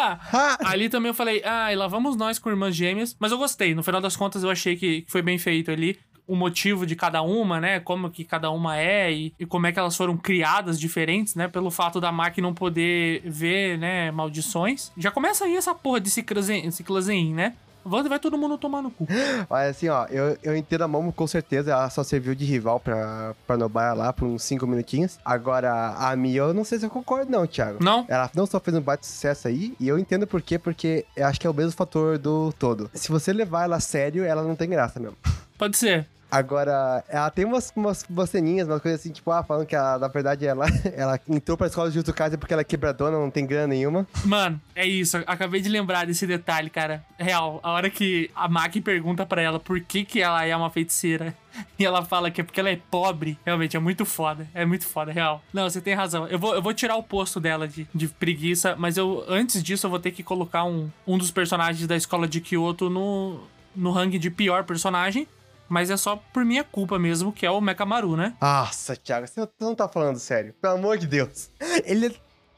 Ali também eu falei, ah, e lá vamos nós com irmãs gêmeas. Mas eu gostei, no final das contas eu achei que foi bem feito ali. O motivo de cada uma, né? Como que cada uma é e, e como é que elas foram criadas diferentes, né? Pelo fato da Maki não poder ver, né? Maldições. Já começa aí essa porra de ciclazen, ciclazen né? Vai vai todo mundo tomar no cu.
Mas assim, ó, eu, eu entendo a Momo com certeza, ela só serviu de rival pra, pra Nobara lá por uns 5 minutinhos. Agora, a Mia, eu não sei se eu concordo não, Thiago.
Não?
Ela não só fez um baita sucesso aí, e eu entendo por quê, porque eu acho que é o mesmo fator do todo. Se você levar ela a sério, ela não tem graça mesmo.
Pode ser.
Agora, ela tem umas, umas, umas ceninhas, umas coisas assim, tipo, ah, falando que ela, na verdade, ela, ela entrou pra escola de Jutsu Kaisen porque ela é quebradona, não tem grana nenhuma.
Mano, é isso. Acabei de lembrar desse detalhe, cara. Real, a hora que a Maki pergunta pra ela por que, que ela é uma feiticeira e ela fala que é porque ela é pobre, realmente é muito foda. É muito foda, real. Não, você tem razão. Eu vou, eu vou tirar o posto dela de, de preguiça, mas eu antes disso eu vou ter que colocar um, um dos personagens da escola de Kyoto no, no ranking de pior personagem. Mas é só por minha culpa mesmo, que é o Mekamaru, né?
Nossa, Thiago, você não tá falando sério. Pelo amor de Deus. Ele é...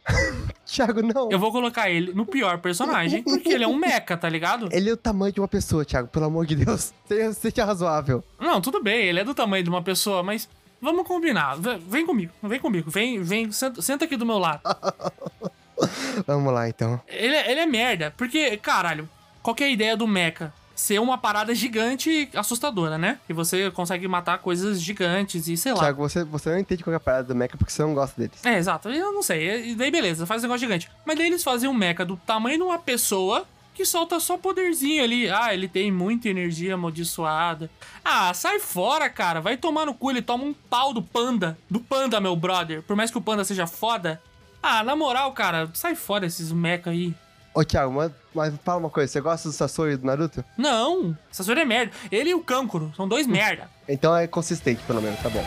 Thiago, não.
Eu vou colocar ele no pior personagem, porque ele é um mecha, tá ligado?
Ele é o tamanho de uma pessoa, Thiago, pelo amor de Deus. Seja, razoável.
Não, tudo bem, ele é do tamanho de uma pessoa, mas vamos combinar. Vem comigo, vem comigo, vem, vem, senta, senta aqui do meu lado.
Vamos lá, então.
Ele, é- ele é merda, porque, caralho, qual que é a ideia do mecha? Ser uma parada gigante e assustadora, né? Que você consegue matar coisas gigantes e sei lá.
Thiago, você, você não entende qual é a parada do Mecha porque você não gosta deles.
É, exato. Eu não sei. E daí beleza, faz um negócio gigante. Mas daí eles fazem um mecha do tamanho de uma pessoa que solta só poderzinho ali. Ah, ele tem muita energia amaldiçoada. Ah, sai fora, cara. Vai tomar no cu. Ele toma um pau do panda. Do panda, meu brother. Por mais que o panda seja foda. Ah, na moral, cara, sai fora esses mecha aí.
Ô, Thiago, mas, mas fala uma coisa. Você gosta do Sasori e do Naruto?
Não, Sasori é merda. Ele e o Kankuro são dois merda.
Então é consistente, pelo menos, tá bom.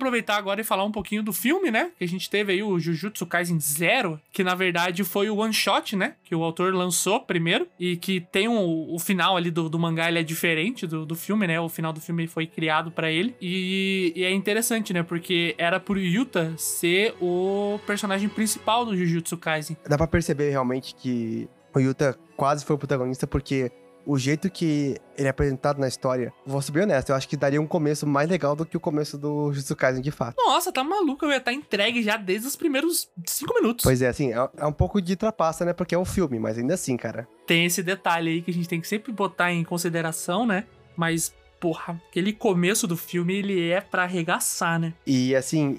Aproveitar agora e falar um pouquinho do filme, né? Que a gente teve aí o Jujutsu Kaisen Zero, que na verdade foi o one shot, né? Que o autor lançou primeiro e que tem um, o final ali do, do mangá, ele é diferente do, do filme, né? O final do filme foi criado pra ele. E, e é interessante, né? Porque era pro Yuta ser o personagem principal do Jujutsu Kaisen.
Dá pra perceber realmente que o Yuta quase foi o protagonista, porque o jeito que ele é apresentado na história, vou ser bem honesto, eu acho que daria um começo mais legal do que o começo do Jujutsu Kaisen de fato.
Nossa, tá maluco, eu ia estar entregue já desde os primeiros cinco minutos.
Pois é, assim, é, é um pouco de trapaça, né? Porque é um filme, mas ainda assim, cara.
Tem esse detalhe aí que a gente tem que sempre botar em consideração, né? Mas, porra, aquele começo do filme, ele é pra arregaçar, né?
E assim,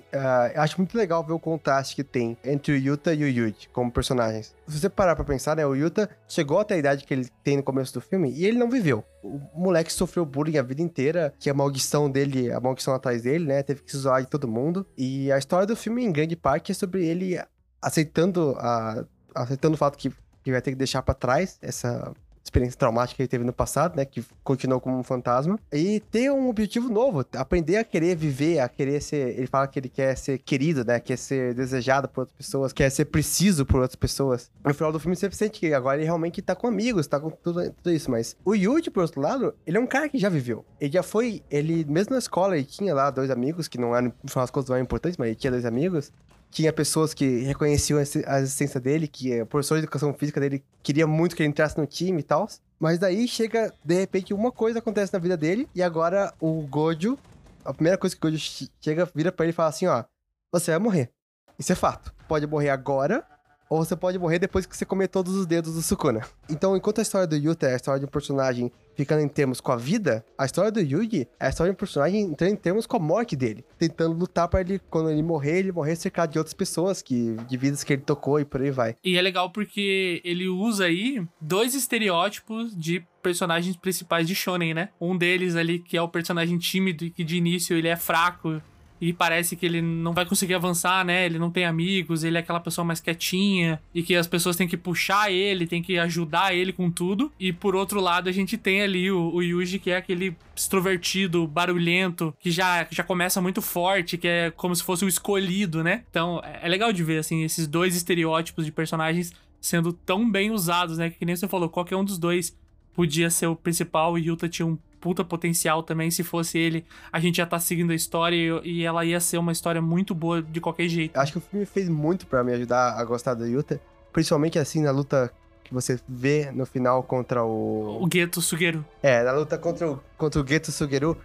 eu acho muito legal ver o contraste que tem entre o Yuta e o Yuji como personagens. Se você parar pra pensar, né, o Yuta chegou até a idade que ele tem no começo do filme e ele não viveu. O moleque sofreu bullying a vida inteira, que a maldição dele, a maldição atrás dele, né, teve que se zoar de todo mundo. E a história do filme, em grande parte, é sobre ele aceitando, a, aceitando o fato que, que vai ter que deixar pra trás essa experiência traumática que ele teve no passado, né? Que continuou como um fantasma. E ter um objetivo novo, aprender a querer viver, a querer ser. Ele fala que ele quer ser querido, né? Quer ser desejado por outras pessoas, quer ser preciso por outras pessoas. No final do filme você sente que agora ele realmente tá com amigos, tá com tudo, tudo isso. Mas o Yuji, por outro lado, ele é um cara que já viveu. Ele já foi. Ele, mesmo na escola, ele tinha lá dois amigos, que não eram, no final das contas, não eram importantes, mas ele tinha dois amigos tinha pessoas que reconheciam a exi- a existência dele, que o professor de educação física dele queria muito que ele entrasse no time e tal. Mas daí chega, de repente, uma coisa acontece na vida dele, e agora o Gojo, a primeira coisa que o Gojo che- chega, vira pra ele e fala assim, ó, você vai morrer. Isso é fato. Pode morrer agora, ou você pode morrer depois que você comer todos os dedos do Sukuna. Então, enquanto a história do Yuta é a história de um personagem ficando em termos com a vida, a história do Yugi é a história de um personagem entrando em termos com a morte dele. Tentando lutar pra ele, quando ele morrer, ele morrer cercado de outras pessoas, que, de vidas que ele tocou e por aí vai.
E é legal porque ele usa aí dois estereótipos de personagens principais de shonen, né? Um deles ali que é o personagem tímido e que de início ele é fraco e parece que ele não vai conseguir avançar, né? Ele não tem amigos, ele é aquela pessoa mais quietinha e que as pessoas têm que puxar ele, têm que ajudar ele com tudo. E por outro lado, a gente tem ali o, o Yuji, que é aquele extrovertido, barulhento, que já, que já começa muito forte, que é como se fosse o escolhido, né? Então é é legal de ver, assim, esses dois estereótipos de personagens sendo tão bem usados, né? Que nem você falou, qualquer um dos dois podia ser o principal e Yuta tinha um puta potencial também. Se fosse ele, a gente já tá seguindo a história e, e ela ia ser uma história muito boa de qualquer jeito.
Acho que o filme fez muito pra me ajudar a gostar do Yuta, principalmente assim na luta que você vê no final contra o...
O Geto Sugeru.
É, na luta contra o, contra o Geto Sugeru,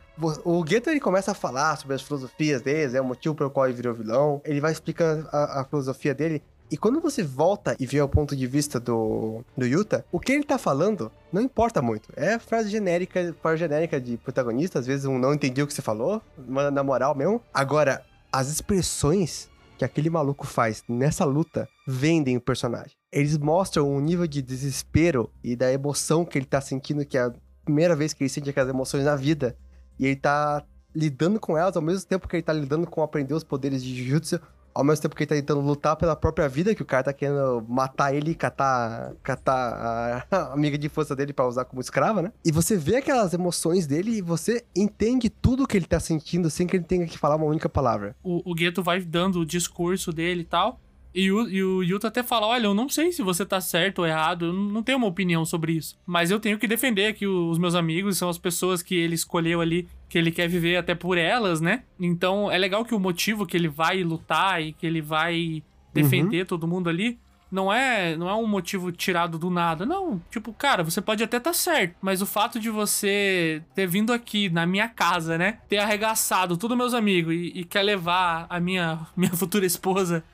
o o Geto ele começa a falar sobre as filosofias dele, é o motivo pelo qual ele virou vilão. Ele vai explicando a, a filosofia dele. E quando você volta e vê o ponto de vista do, do Yuta, o que ele tá falando não importa muito. É frase genérica, frase genérica de protagonista, às vezes um não entendi o que você falou, mas na moral mesmo. Agora, as expressões que aquele maluco faz nessa luta vendem o personagem. Eles mostram um nível de desespero e da emoção que ele tá sentindo, que é a primeira vez que ele sente aquelas emoções na vida. E ele tá lidando com elas ao mesmo tempo que ele tá lidando com aprender os poderes de Jujutsu, ao mesmo tempo que ele tá tentando lutar pela própria vida, que o cara tá querendo matar ele e catar, catar a amiga de força dele pra usar como escrava, né? E você vê aquelas emoções dele e você entende tudo que ele tá sentindo sem que ele tenha que falar uma única palavra.
O, o Geto vai dando o discurso dele e tal. E o, e o Yuta até fala: Olha, eu não sei se você tá certo ou errado, eu não tenho uma opinião sobre isso. Mas eu tenho que defender aqui os meus amigos, são as pessoas que ele escolheu ali, que ele quer viver até por elas, né? Então é legal que o motivo que ele vai lutar e que ele vai defender todo mundo ali. Não é, não é um motivo tirado do nada. Não, tipo, cara, você pode até estar tá certo, mas o fato de você ter vindo aqui na minha casa, né? Ter arregaçado todos meus amigos e, e quer levar a minha, minha futura esposa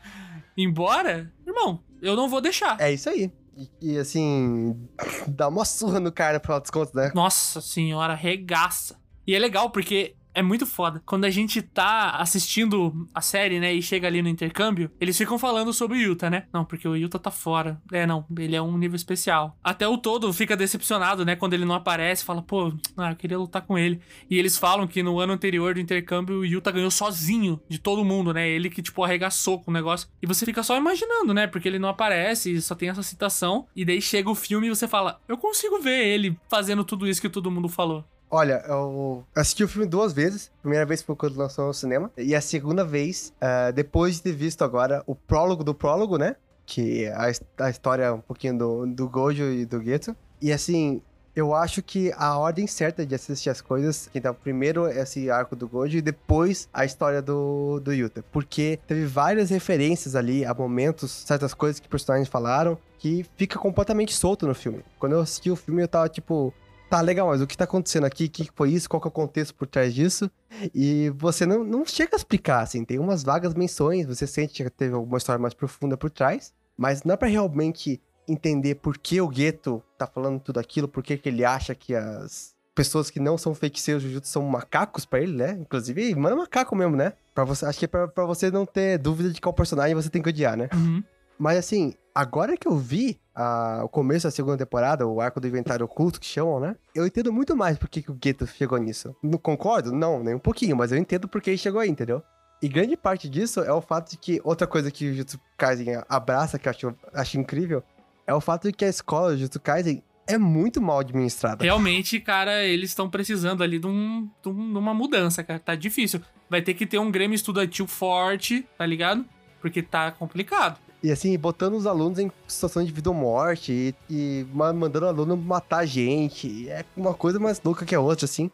embora, irmão, eu não vou deixar.
É isso aí. E, e, assim, dá uma surra no cara, dos contos, né?
Nossa senhora, regaça. E é legal porque é muito foda. Quando a gente tá assistindo a série, né, e chega ali no intercâmbio, eles ficam falando sobre o Yuta, né? Não, porque o Yuta tá fora. É, não, ele é um nível especial. Até o todo fica decepcionado, né, quando ele não aparece, fala, pô, ah, eu queria lutar com ele. E eles falam que no ano anterior do intercâmbio, o Yuta ganhou sozinho de todo mundo, né? Ele que, tipo, arregaçou com o negócio. E você fica só imaginando, né? Porque ele não aparece, só tem essa citação. E daí chega o filme e você fala, eu consigo ver ele fazendo tudo isso que todo mundo falou.
Olha, eu assisti o filme duas vezes. Primeira vez foi quando lançou no cinema. E a segunda vez, ah, depois de ter visto agora o prólogo do prólogo, né? Que é a, a história um pouquinho do, do Gojo e do Geto. E assim, eu acho que a ordem certa de assistir as coisas, então, primeiro esse arco do Gojo e depois a história do, do Yuta. Porque teve várias referências ali a momentos, certas coisas que personagens falaram, que fica completamente solto no filme. Quando eu assisti o filme, eu tava tipo, tá legal, mas o que tá acontecendo aqui? O que foi isso? Qual que é o contexto por trás disso? E você não, não chega a explicar, assim, tem umas vagas menções, você sente que teve alguma história mais profunda por trás, mas não é pra realmente entender por que o Gueto tá falando tudo aquilo, por que que ele acha que as pessoas que não são feiticeiros Jujutsu são macacos pra ele, né? Inclusive, mano, é macaco mesmo, né? Pra você, acho que é pra, pra você não ter dúvida de qual personagem você tem que odiar, né?
Uhum.
Mas assim, agora que eu vi a- o começo da segunda temporada, o arco do inventário oculto que chamam, né? Eu entendo muito mais por que, o Geto chegou nisso. Não concordo? Não, nem um pouquinho, mas eu entendo por que ele chegou aí, entendeu? E grande parte disso é o fato de que outra coisa que o Jutsu Kaisen abraça, que eu acho, acho incrível, é o fato de que a escola do Jutsu Kaisen é muito mal administrada.
Realmente, cara, eles estão precisando ali de, um, de um- de uma mudança, cara. Tá difícil. Vai ter que ter um Grêmio estudantil forte, tá ligado? Porque tá complicado.
E assim, botando os alunos em situação de vida ou morte e, e ma- mandando o aluno matar gente. É uma coisa mais louca que a outra, assim.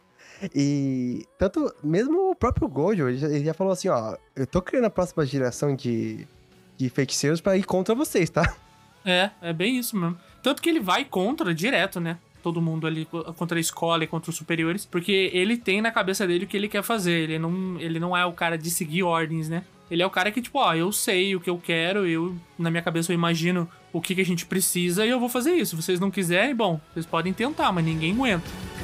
E tanto, mesmo o próprio Gojo, ele já, ele já falou assim, ó, eu tô criando a próxima geração de, de feiticeiros pra ir contra vocês, tá?
É, é bem isso mesmo. Tanto que ele vai contra direto, né? Todo mundo ali co- contra a escola e contra os superiores. Porque ele tem na cabeça dele o que ele quer fazer. Ele não, ele não é o cara de seguir ordens, né? Ele é o cara que, tipo, ó, eu sei o que eu quero, eu, na minha cabeça, eu imagino o que, que a gente precisa e eu vou fazer isso. Se vocês não quiserem, bom, vocês podem tentar, mas ninguém aguenta. "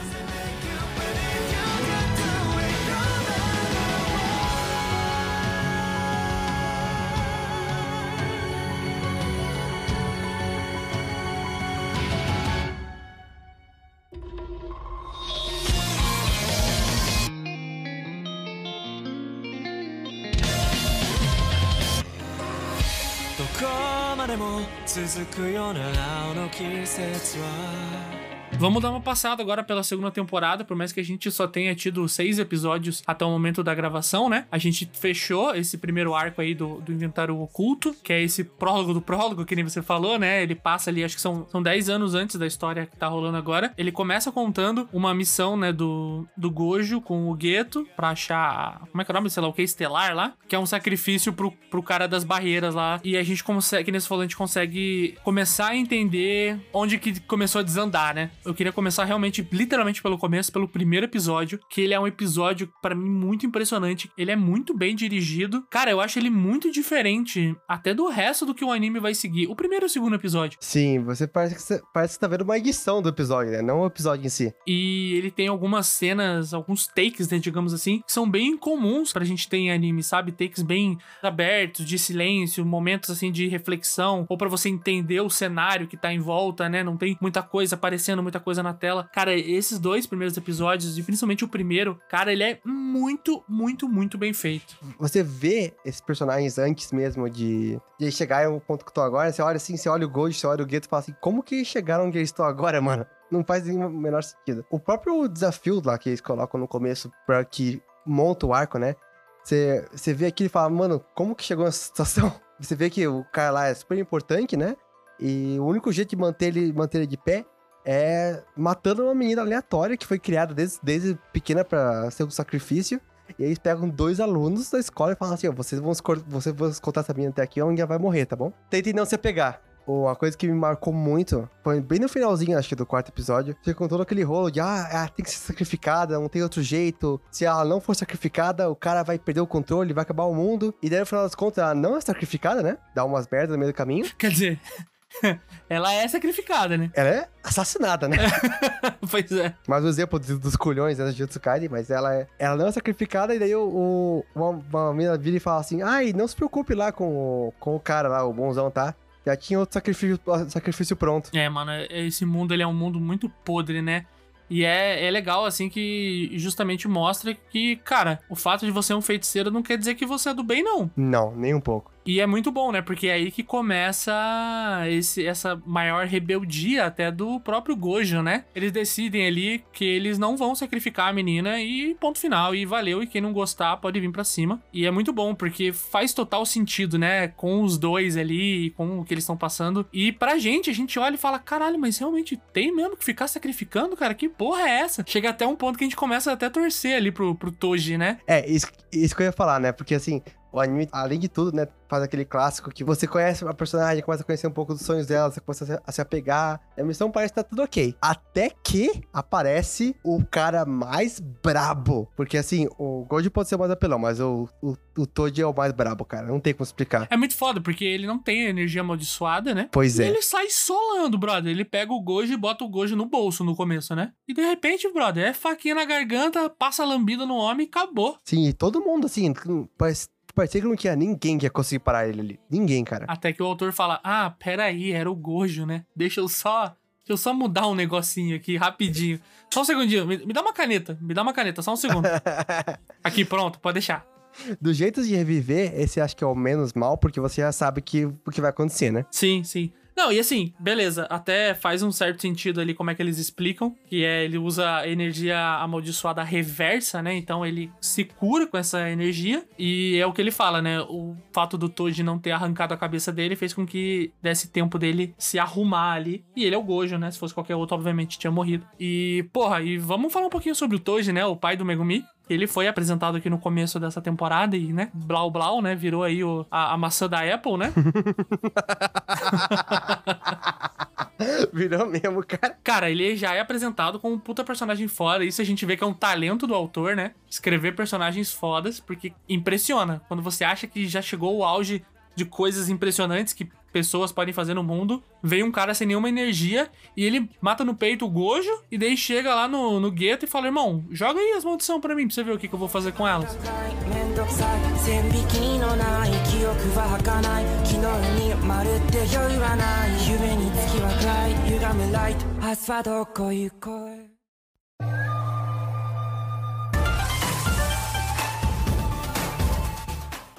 くような青の季節は」
Vamos dar uma passada agora pela segunda temporada, por mais que a gente só tenha tido seis episódios até o momento da gravação, né? A gente fechou esse primeiro arco aí do, do Inventário Oculto, que é esse prólogo do prólogo, que nem você falou, né? Ele passa ali, acho que são, são 10 anos antes da história que tá rolando agora. Ele começa contando uma missão, né, do, do Gojo com o Gueto pra achar. Como é que é o nome? Sei lá, o que? Estelar lá? Que é um sacrifício pro, pro cara das barreiras lá. E a gente consegue, que você falou, a gente consegue começar a entender onde que começou a desandar, né? Eu queria começar realmente, literalmente pelo começo, pelo primeiro episódio, que ele é um episódio, pra mim, muito impressionante. Ele é muito bem dirigido. Cara, eu acho ele muito diferente até do resto do que o anime vai seguir. O primeiro e o segundo episódio.
Sim, você parece que você, parece que tá vendo uma edição do episódio, né? Não o episódio em si.
E ele tem algumas cenas, alguns takes, né, digamos assim, que são bem comuns pra gente ter em anime, sabe? Takes bem abertos, de silêncio, momentos assim de reflexão, ou pra você entender o cenário que tá em volta, né? Não tem muita coisa aparecendo, muita coisa na tela. Cara, esses dois primeiros episódios, e principalmente o primeiro, cara, ele é muito, muito, muito bem feito.
Você vê esses personagens antes mesmo de, de chegar ao ponto que eu tô agora, você olha assim, você olha o Gold, você olha o Gueto e fala assim, como que chegaram onde eles estão agora, mano? Não faz nenhum menor sentido. O próprio desafio lá que eles colocam no começo pra que monta o arco, né? Você, você vê aquilo e fala, mano, como que chegou nessa situação? Você vê que o cara lá é super importante, né? E o único jeito de manter ele, manter ele de pé é matando uma menina aleatória que foi criada desde, desde pequena pra ser um sacrifício. E aí eles pegam dois alunos da escola e falam assim, ó, vocês vão, vocês vão escoltar essa menina até aqui, ela vai morrer, tá bom? Tentem não se pegar. Uma coisa que me marcou muito foi bem no finalzinho, acho que, do quarto episódio. Fica com todo aquele rolo de, ah, ela tem que ser sacrificada, não tem outro jeito. Se ela não for sacrificada, o cara vai perder o controle, vai acabar o mundo. E daí, no final das contas, ela não é sacrificada, né? Dá umas merdas no meio do caminho.
Quer dizer, ela é sacrificada, né?
Ela é assassinada, né?
pois é.
Mais um exemplo dos, culhões né, do Jutsu Kaiden, mas ela é, ela não é sacrificada, e daí o, o- uma, uma menina vira e fala assim, ai, não se preocupe lá com o, com o cara lá, o bonzão, tá? Já tinha outro sacrifício, sacrifício pronto.
É, mano, esse mundo ele é um mundo muito podre, né? E é, é legal, assim, que justamente mostra que, cara, o fato de você ser um feiticeiro não quer dizer que você é do bem, não.
Não, nem um pouco.
E é muito bom, né? Porque é aí que começa esse, essa maior rebeldia até do próprio Gojo, né? Eles decidem ali que eles não vão sacrificar a menina e ponto final. E valeu. E quem não gostar pode vir pra cima. E é muito bom, porque faz total sentido, né? Com os dois ali, com o que eles estão passando. E pra gente, a gente olha e fala: caralho, mas realmente tem mesmo que ficar sacrificando, cara? Que porra é essa? Chega até um ponto que a gente começa até a torcer ali pro, pro Toji, né?
É, isso, isso que eu ia falar, né? Porque assim, o anime, além de tudo, né, faz aquele clássico que você conhece a personagem, começa a conhecer um pouco dos sonhos dela, você começa a se, apegar. A missão parece que tá tudo ok. Até que aparece o cara mais brabo. Porque assim, o Gold pode ser o mais apelão, mas o, o, o Toad é o mais brabo, cara. Não tem como explicar.
É muito foda, porque ele não tem energia amaldiçoada, né?
Pois
E
é.
ele sai solando, brother. Ele pega o Gojo e bota o Gojo no bolso no começo, né? E de repente, brother, é faquinha na garganta, passa a lambida no homem e acabou.
Sim, e todo mundo, assim, parece, parecia que não tinha ninguém que ia conseguir parar ele ali. Ninguém, cara.
Até que o autor fala: Ah, peraí, era o Gojo, né? Deixa eu só. Deixa eu só mudar um negocinho aqui rapidinho. Só um segundinho. Me, me dá uma caneta. Me dá uma caneta, só um segundo. Aqui, pronto, pode deixar.
Do jeito de reviver, esse acho que é o menos mal, porque você já sabe que, o que vai acontecer, né?
Sim, sim. Não, e assim, beleza, até faz um certo sentido ali como é que eles explicam, que é ele usa energia amaldiçoada reversa, né? Então ele se cura com essa energia e é o que ele fala, né? O fato do Toji não ter arrancado a cabeça dele fez com que desse tempo dele se arrumar ali. E ele é o Gojo, né? Se fosse qualquer outro, obviamente tinha morrido. E, porra, e vamos falar um pouquinho sobre o Toji, né? O pai do Megumi. Ele foi apresentado aqui no começo dessa temporada e, né, blau blau, né, virou aí o, a, a maçã da Apple, né?
Virou mesmo, cara.
Cara, ele já é apresentado como um puta personagem foda. Isso a gente vê que é um talento do autor, né? Escrever personagens fodas, porque impressiona. Quando você acha que já chegou o auge de coisas impressionantes que pessoas podem fazer no mundo. Vem um cara sem nenhuma energia e ele mata no peito o Gojo e daí chega lá no, no gueto e fala: irmão, joga aí as maldições pra mim pra você ver o que, que eu vou fazer com elas.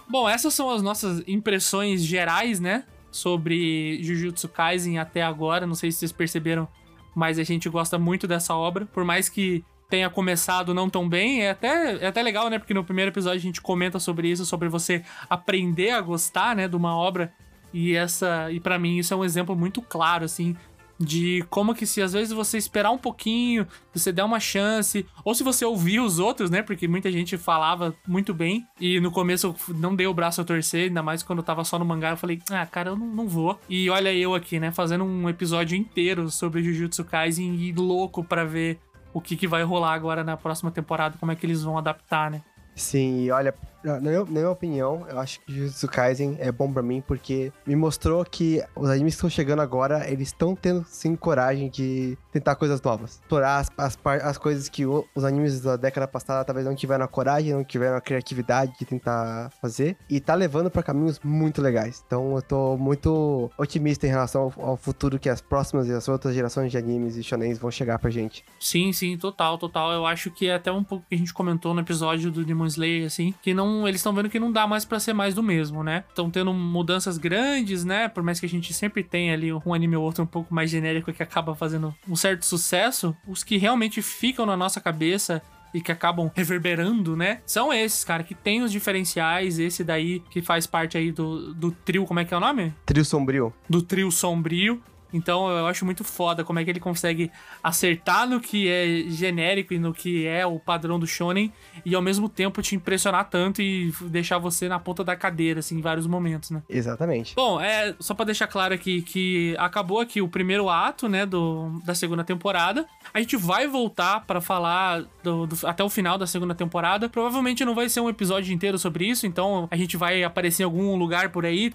Bom, essas são as nossas impressões gerais, né? Sobre Jujutsu Kaisen até agora. Não sei se vocês perceberam, mas a gente gosta muito dessa obra. Por mais que tenha começado não tão bem, é até, é até legal, né? Porque no primeiro episódio a gente comenta sobre isso, sobre você aprender a gostar, né? De uma obra. E essa, e para mim isso é um exemplo muito claro, assim, de como que se às vezes você esperar um pouquinho, você der uma chance, ou se você ouvir os outros, né? Porque muita gente falava muito bem e no começo eu não dei o braço a torcer, ainda mais quando eu tava só no mangá, eu falei, ah, cara, eu não, não vou. E olha eu aqui, né, fazendo um episódio inteiro sobre Jujutsu Kaisen e louco pra ver o que, que vai rolar agora na próxima temporada, como é que eles vão adaptar, né?
Sim, e olha, na minha, na minha opinião, eu acho que Jujutsu Kaisen é bom pra mim porque me mostrou que os animes que estão chegando agora, eles estão tendo sim coragem de tentar coisas novas. Explorar as, as, as coisas que o- os animes da década passada talvez não tiveram a coragem, não tiveram a criatividade de tentar fazer. E tá levando pra caminhos muito legais. Então eu tô muito otimista em relação ao, ao futuro que as próximas e as outras gerações de animes e shonens vão chegar pra gente.
Sim, sim, total, total. Eu acho que é até um pouco que a gente comentou no episódio do Demon Slayer, assim, que não. Eles estão vendo que não dá mais pra ser mais do mesmo, né? Estão tendo mudanças grandes, né? Por mais que a gente sempre tenha ali um anime ou outro um pouco mais genérico que acaba fazendo um certo sucesso, os que realmente ficam na nossa cabeça e que acabam reverberando, né? São esses, cara, que tem os diferenciais. Esse daí que faz parte aí do, do trio, como é que é o nome?
Trio Sombrio.
do trio sombrio. Então eu acho muito foda como é que ele consegue acertar no que é genérico e no que é o padrão do shonen e ao mesmo tempo te impressionar tanto e deixar você na ponta da cadeira assim em vários momentos, né?
Exatamente.
Bom, é só pra deixar claro aqui que acabou aqui o primeiro ato, né, do, da segunda temporada. A gente vai voltar pra falar do, do- até o final da segunda temporada. Provavelmente não vai ser um episódio inteiro sobre isso, então a gente vai aparecer em algum lugar por aí.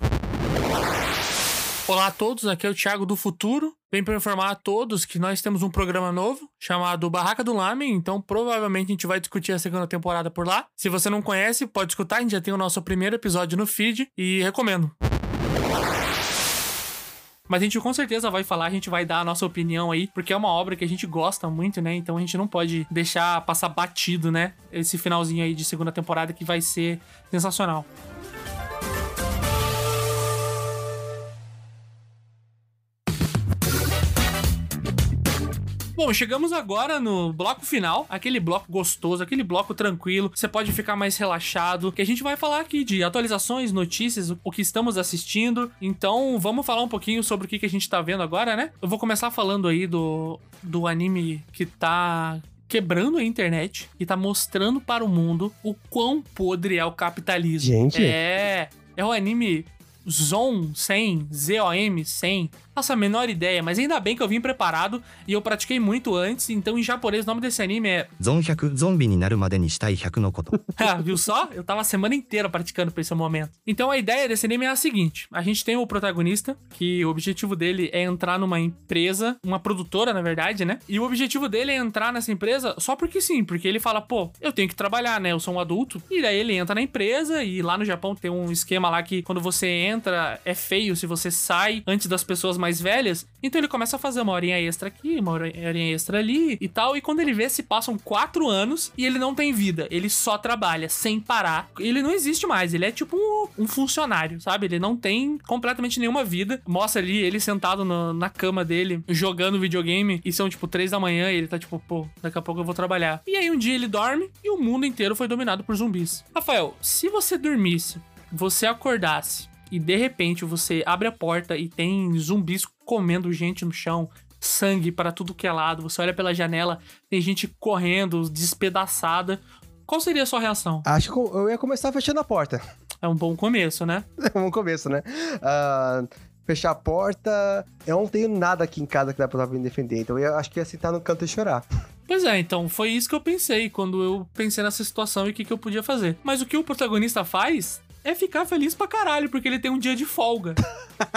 Olá a todos, aqui é o Thiago do Futuro. Vem para informar a todos que nós temos um programa novo chamado Barraca do Lamen, então provavelmente a gente vai discutir a segunda temporada por lá. Se você não conhece, pode escutar, a gente já tem o nosso primeiro episódio no feed e recomendo. Mas a gente com certeza vai falar, a gente vai dar a nossa opinião aí, porque é uma obra que a gente gosta muito, né? Então a gente não pode deixar passar batido, né? Esse finalzinho aí de segunda temporada que vai ser sensacional. Bom, chegamos agora no bloco final, aquele bloco gostoso, aquele bloco tranquilo, você pode ficar mais relaxado, que a gente vai falar aqui de atualizações, notícias, o- que estamos assistindo. Então, vamos falar um pouquinho sobre o que, que a gente tá vendo agora, né? Eu vou começar falando aí do, do anime que tá quebrando a internet e tá mostrando para o mundo o quão podre é o capitalismo.
Gente.
É, é o anime Zon 100, ZOM 100. Faço a menor ideia, mas ainda bem que eu vim preparado e eu pratiquei muito antes, então em japonês o nome desse anime é. Ah, viu só? Eu tava a semana inteira praticando pra esse momento. Então a ideia desse anime é a seguinte: a gente tem o protagonista, que o objetivo dele é entrar numa empresa, uma produtora, na verdade, né? E o objetivo dele é entrar nessa empresa só porque sim, porque ele fala, pô, eu tenho que trabalhar, né? Eu sou um adulto. E daí ele entra na empresa e lá no Japão tem um esquema lá que quando você entra é feio se você sai antes das pessoas mais velhas. Então ele começa a fazer uma horinha extra aqui, uma horinha extra ali e tal. E quando ele vê, se passam quatro anos e ele não tem vida. Ele só trabalha sem parar. Ele não existe mais. Ele é tipo um, um funcionário, sabe? Ele não tem completamente nenhuma vida. Mostra ali ele sentado no- na cama dele, jogando videogame. E são tipo três da manhã e ele tá tipo, pô, daqui a pouco eu vou trabalhar. E aí um dia ele dorme e o mundo inteiro foi dominado por zumbis. Rafael, se você dormisse, você acordasse e de repente você abre a porta e tem zumbis comendo gente no chão, sangue para tudo que é lado, você olha pela janela, tem gente correndo, despedaçada. Qual seria a sua reação?
Acho que eu ia começar fechando a porta.
É um bom começo, né?
no começo, né? Ah, fechar a porta. Eu não tenho nada aqui em casa que dá pra me defender. Então eu acho que ia sentar no canto e chorar.
Pois é, então foi isso que eu pensei quando eu pensei nessa situação e o que, que eu podia fazer. Mas o que o protagonista faz é ficar feliz pra caralho, porque ele tem um dia de folga.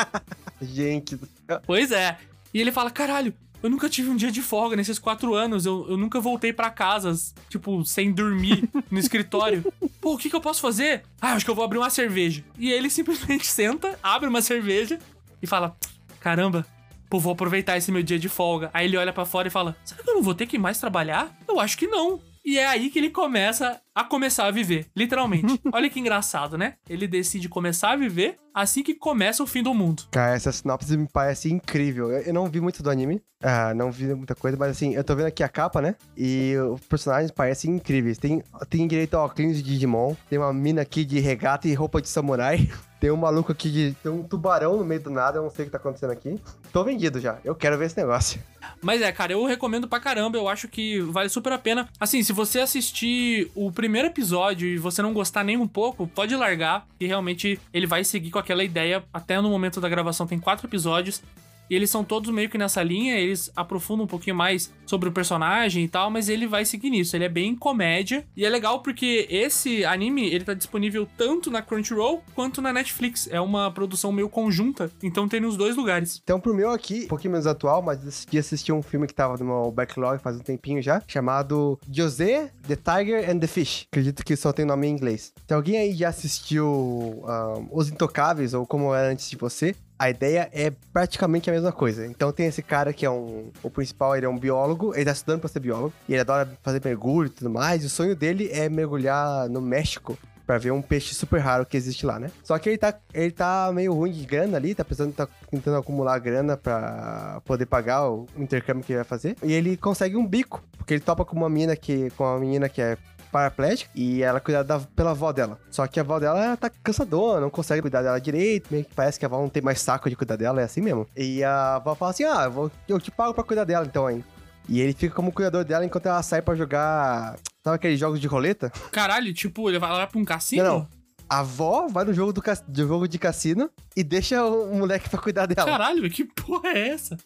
Gente,
Pois é. E ele fala: caralho, eu nunca tive um dia de folga nesses quatro anos. Eu, eu nunca voltei pra casa, tipo, sem dormir no escritório. Pô, o que, que eu posso fazer? Ah, acho que eu vou abrir uma cerveja. E ele simplesmente senta, abre uma cerveja e fala: caramba. Pô, vou aproveitar esse meu dia de folga. Aí ele olha pra fora e fala: Será que eu não vou ter que mais trabalhar? Eu acho que não. E é aí que ele começa a começar a viver, literalmente. Olha que engraçado, né? Ele decide começar a viver assim que começa o fim do mundo.
cara, essa sinopse me parece incrível. Eu, eu não vi muito do anime. Ah, não vi muita coisa, mas assim, eu tô vendo aqui a capa, né? E os personagens parecem incríveis. Tem, tem direito ao óculos de Digimon. Tem uma mina aqui de regata e roupa de samurai. Tem um maluco aqui de. Tem um tubarão no meio do nada. Eu não sei o que tá acontecendo aqui. Tô vendido já. Eu quero ver esse negócio.
Mas é, cara, eu recomendo pra caramba. Eu acho que vale super a pena. Assim, se você assistir o primeiro episódio e você não gostar nem um pouco, pode largar. E realmente ele vai seguir com aquela ideia. Até no momento da gravação tem quatro episódios. E eles são todos meio que nessa linha, eles aprofundam um pouquinho mais sobre o personagem e tal, mas ele vai seguir nisso. Ele é bem comédia e é legal porque esse anime, ele tá disponível tanto na Crunchyroll quanto na Netflix. É uma produção meio conjunta, então tem nos dois lugares.
Então, pro meu aqui, um pouquinho menos atual, mas decidi assistir um filme que tava no meu backlog faz um tempinho já, chamado José, The Tiger and the Fish. Acredito que só tem nome em inglês. Se alguém aí já assistiu ahn, Os Intocáveis ou Como Era Antes de Você, a ideia é praticamente a mesma coisa. Então tem esse cara que é um. O principal, ele é um biólogo, ele tá estudando pra ser biólogo, e ele adora fazer mergulho e tudo mais. E o sonho dele é mergulhar no México Pra ver um peixe super raro que existe lá, né? Só que ele tá, ele tá meio ruim de grana ali, tá precisando, tá tentando acumular grana pra poder pagar o intercâmbio que ele vai fazer. E ele consegue um bico, porque ele topa com uma menina que, com uma menina que é paraplégica e ela cuida da, pela avó dela. Só que a avó dela ela tá cansadora, não consegue cuidar dela direito, meio que parece que a avó não tem mais saco de cuidar dela, é assim mesmo. E a avó fala assim: ah, eu, vou, eu te pago pra cuidar dela então aí. E ele fica como cuidador dela enquanto ela sai pra jogar. Sabe aqueles jogos de roleta?
Caralho, tipo, ele vai lá pra um cassino?
Não, não. A avó vai no jogo, do, do jogo de cassino e deixa o moleque pra cuidar dela.
Caralho, que porra é essa?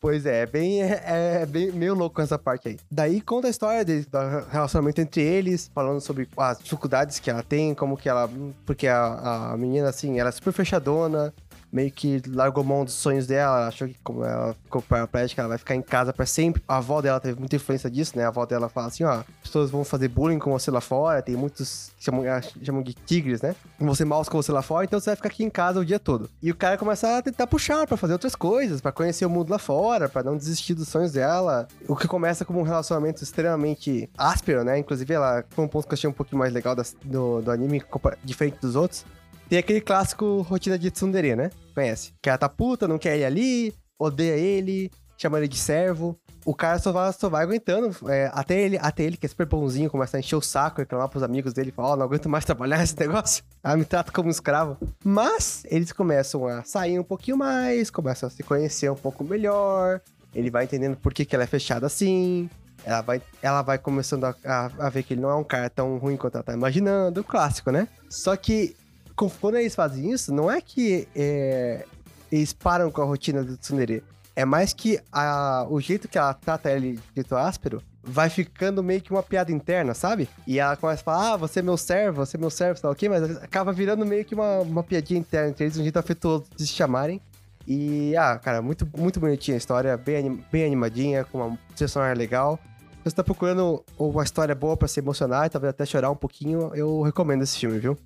Pois é, é bem, é, é bem meio louco essa parte aí. Daí conta a história de- do relacionamento entre eles, falando sobre as dificuldades que ela tem, como que ela. Porque a, a menina, assim, ela é super fechadona, meio que largou mão dos sonhos dela, achou que como ela ficou paraplégica, ela vai ficar em casa pra sempre. A avó dela teve muita influência disso, né? A avó dela fala assim, ó, as pessoas vão fazer bullying com você lá fora, tem muitos que chamam, chamam de tigres, né? Vão ser maus com você lá fora, então você vai ficar aqui em casa o dia todo. E o cara começa a tentar puxar pra fazer outras coisas, pra conhecer o mundo lá fora, pra não desistir dos sonhos dela. O que começa como um relacionamento extremamente áspero, né? Inclusive, ela foi um ponto que eu achei um pouquinho mais legal do, do anime, diferente dos outros. Tem aquele clássico rotina de tsundere, né? Conhece? Que ela tá puta, não quer ele ali, odeia ele, chama ele de servo. o cara só vai, só vai aguentando. é, até, ele, até ele, que é super bonzinho, começa a encher o saco, reclamar pros amigos dele, fala, ó, não aguento mais trabalhar esse negócio. Ah, me trata como um escravo. Mas eles começam a sair um pouquinho mais, começam a se conhecer um pouco melhor. Ele vai entendendo por que, que ela é fechada assim. Ela vai, ela vai começando a, a- a ver que ele não é um cara tão ruim quanto ela tá imaginando. O clássico, né? Só que quando eles fazem isso, não é que é, eles param com a rotina do Tsundere. É mais que a- o jeito que ela trata ele de jeito áspero vai ficando meio que uma piada interna, sabe? E ela começa a falar, ah, você é meu servo, você é meu servo, sei lá o quê, mas acaba virando meio que uma, uma piadinha interna entre eles, um jeito afetuoso de se chamarem. E, ah, cara, muito, muito bonitinha a história, bem, anim- bem animadinha, com uma trilha legal. Se você tá procurando uma história boa pra se emocionar e talvez até chorar um pouquinho, eu recomendo esse filme, viu?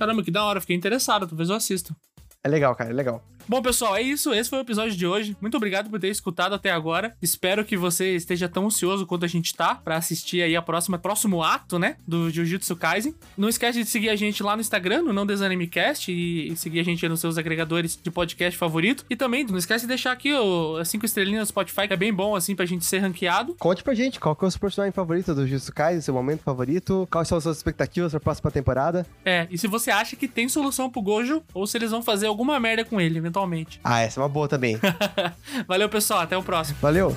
Caramba, que da hora, fiquei interessado, talvez eu assista.
É legal, cara, é legal.
Bom, pessoal, é isso. Esse foi o episódio de hoje. Muito obrigado por ter escutado até agora. Espero que você esteja tão ansioso quanto a gente tá pra assistir aí a próxima próximo ato, né, do Jujutsu Kaisen. Não esquece de seguir a gente lá no Instagram, no Não Desanimecast e, seguir a gente aí nos seus agregadores de podcast favorito. E também não esquece de deixar aqui o, as cinco estrelinhas no Spotify, que é bem bom assim pra gente ser ranqueado.
Conte pra gente qual que é o seu personagem favorito do Jujutsu Kaisen, seu momento favorito, quais são as suas expectativas pra próxima temporada.
É, e se você acha que tem solução pro Gojo ou se eles vão fazer alguma merda com ele eventualmente.
Ah, essa é uma boa também.
Valeu, pessoal, até o próximo.
Valeu!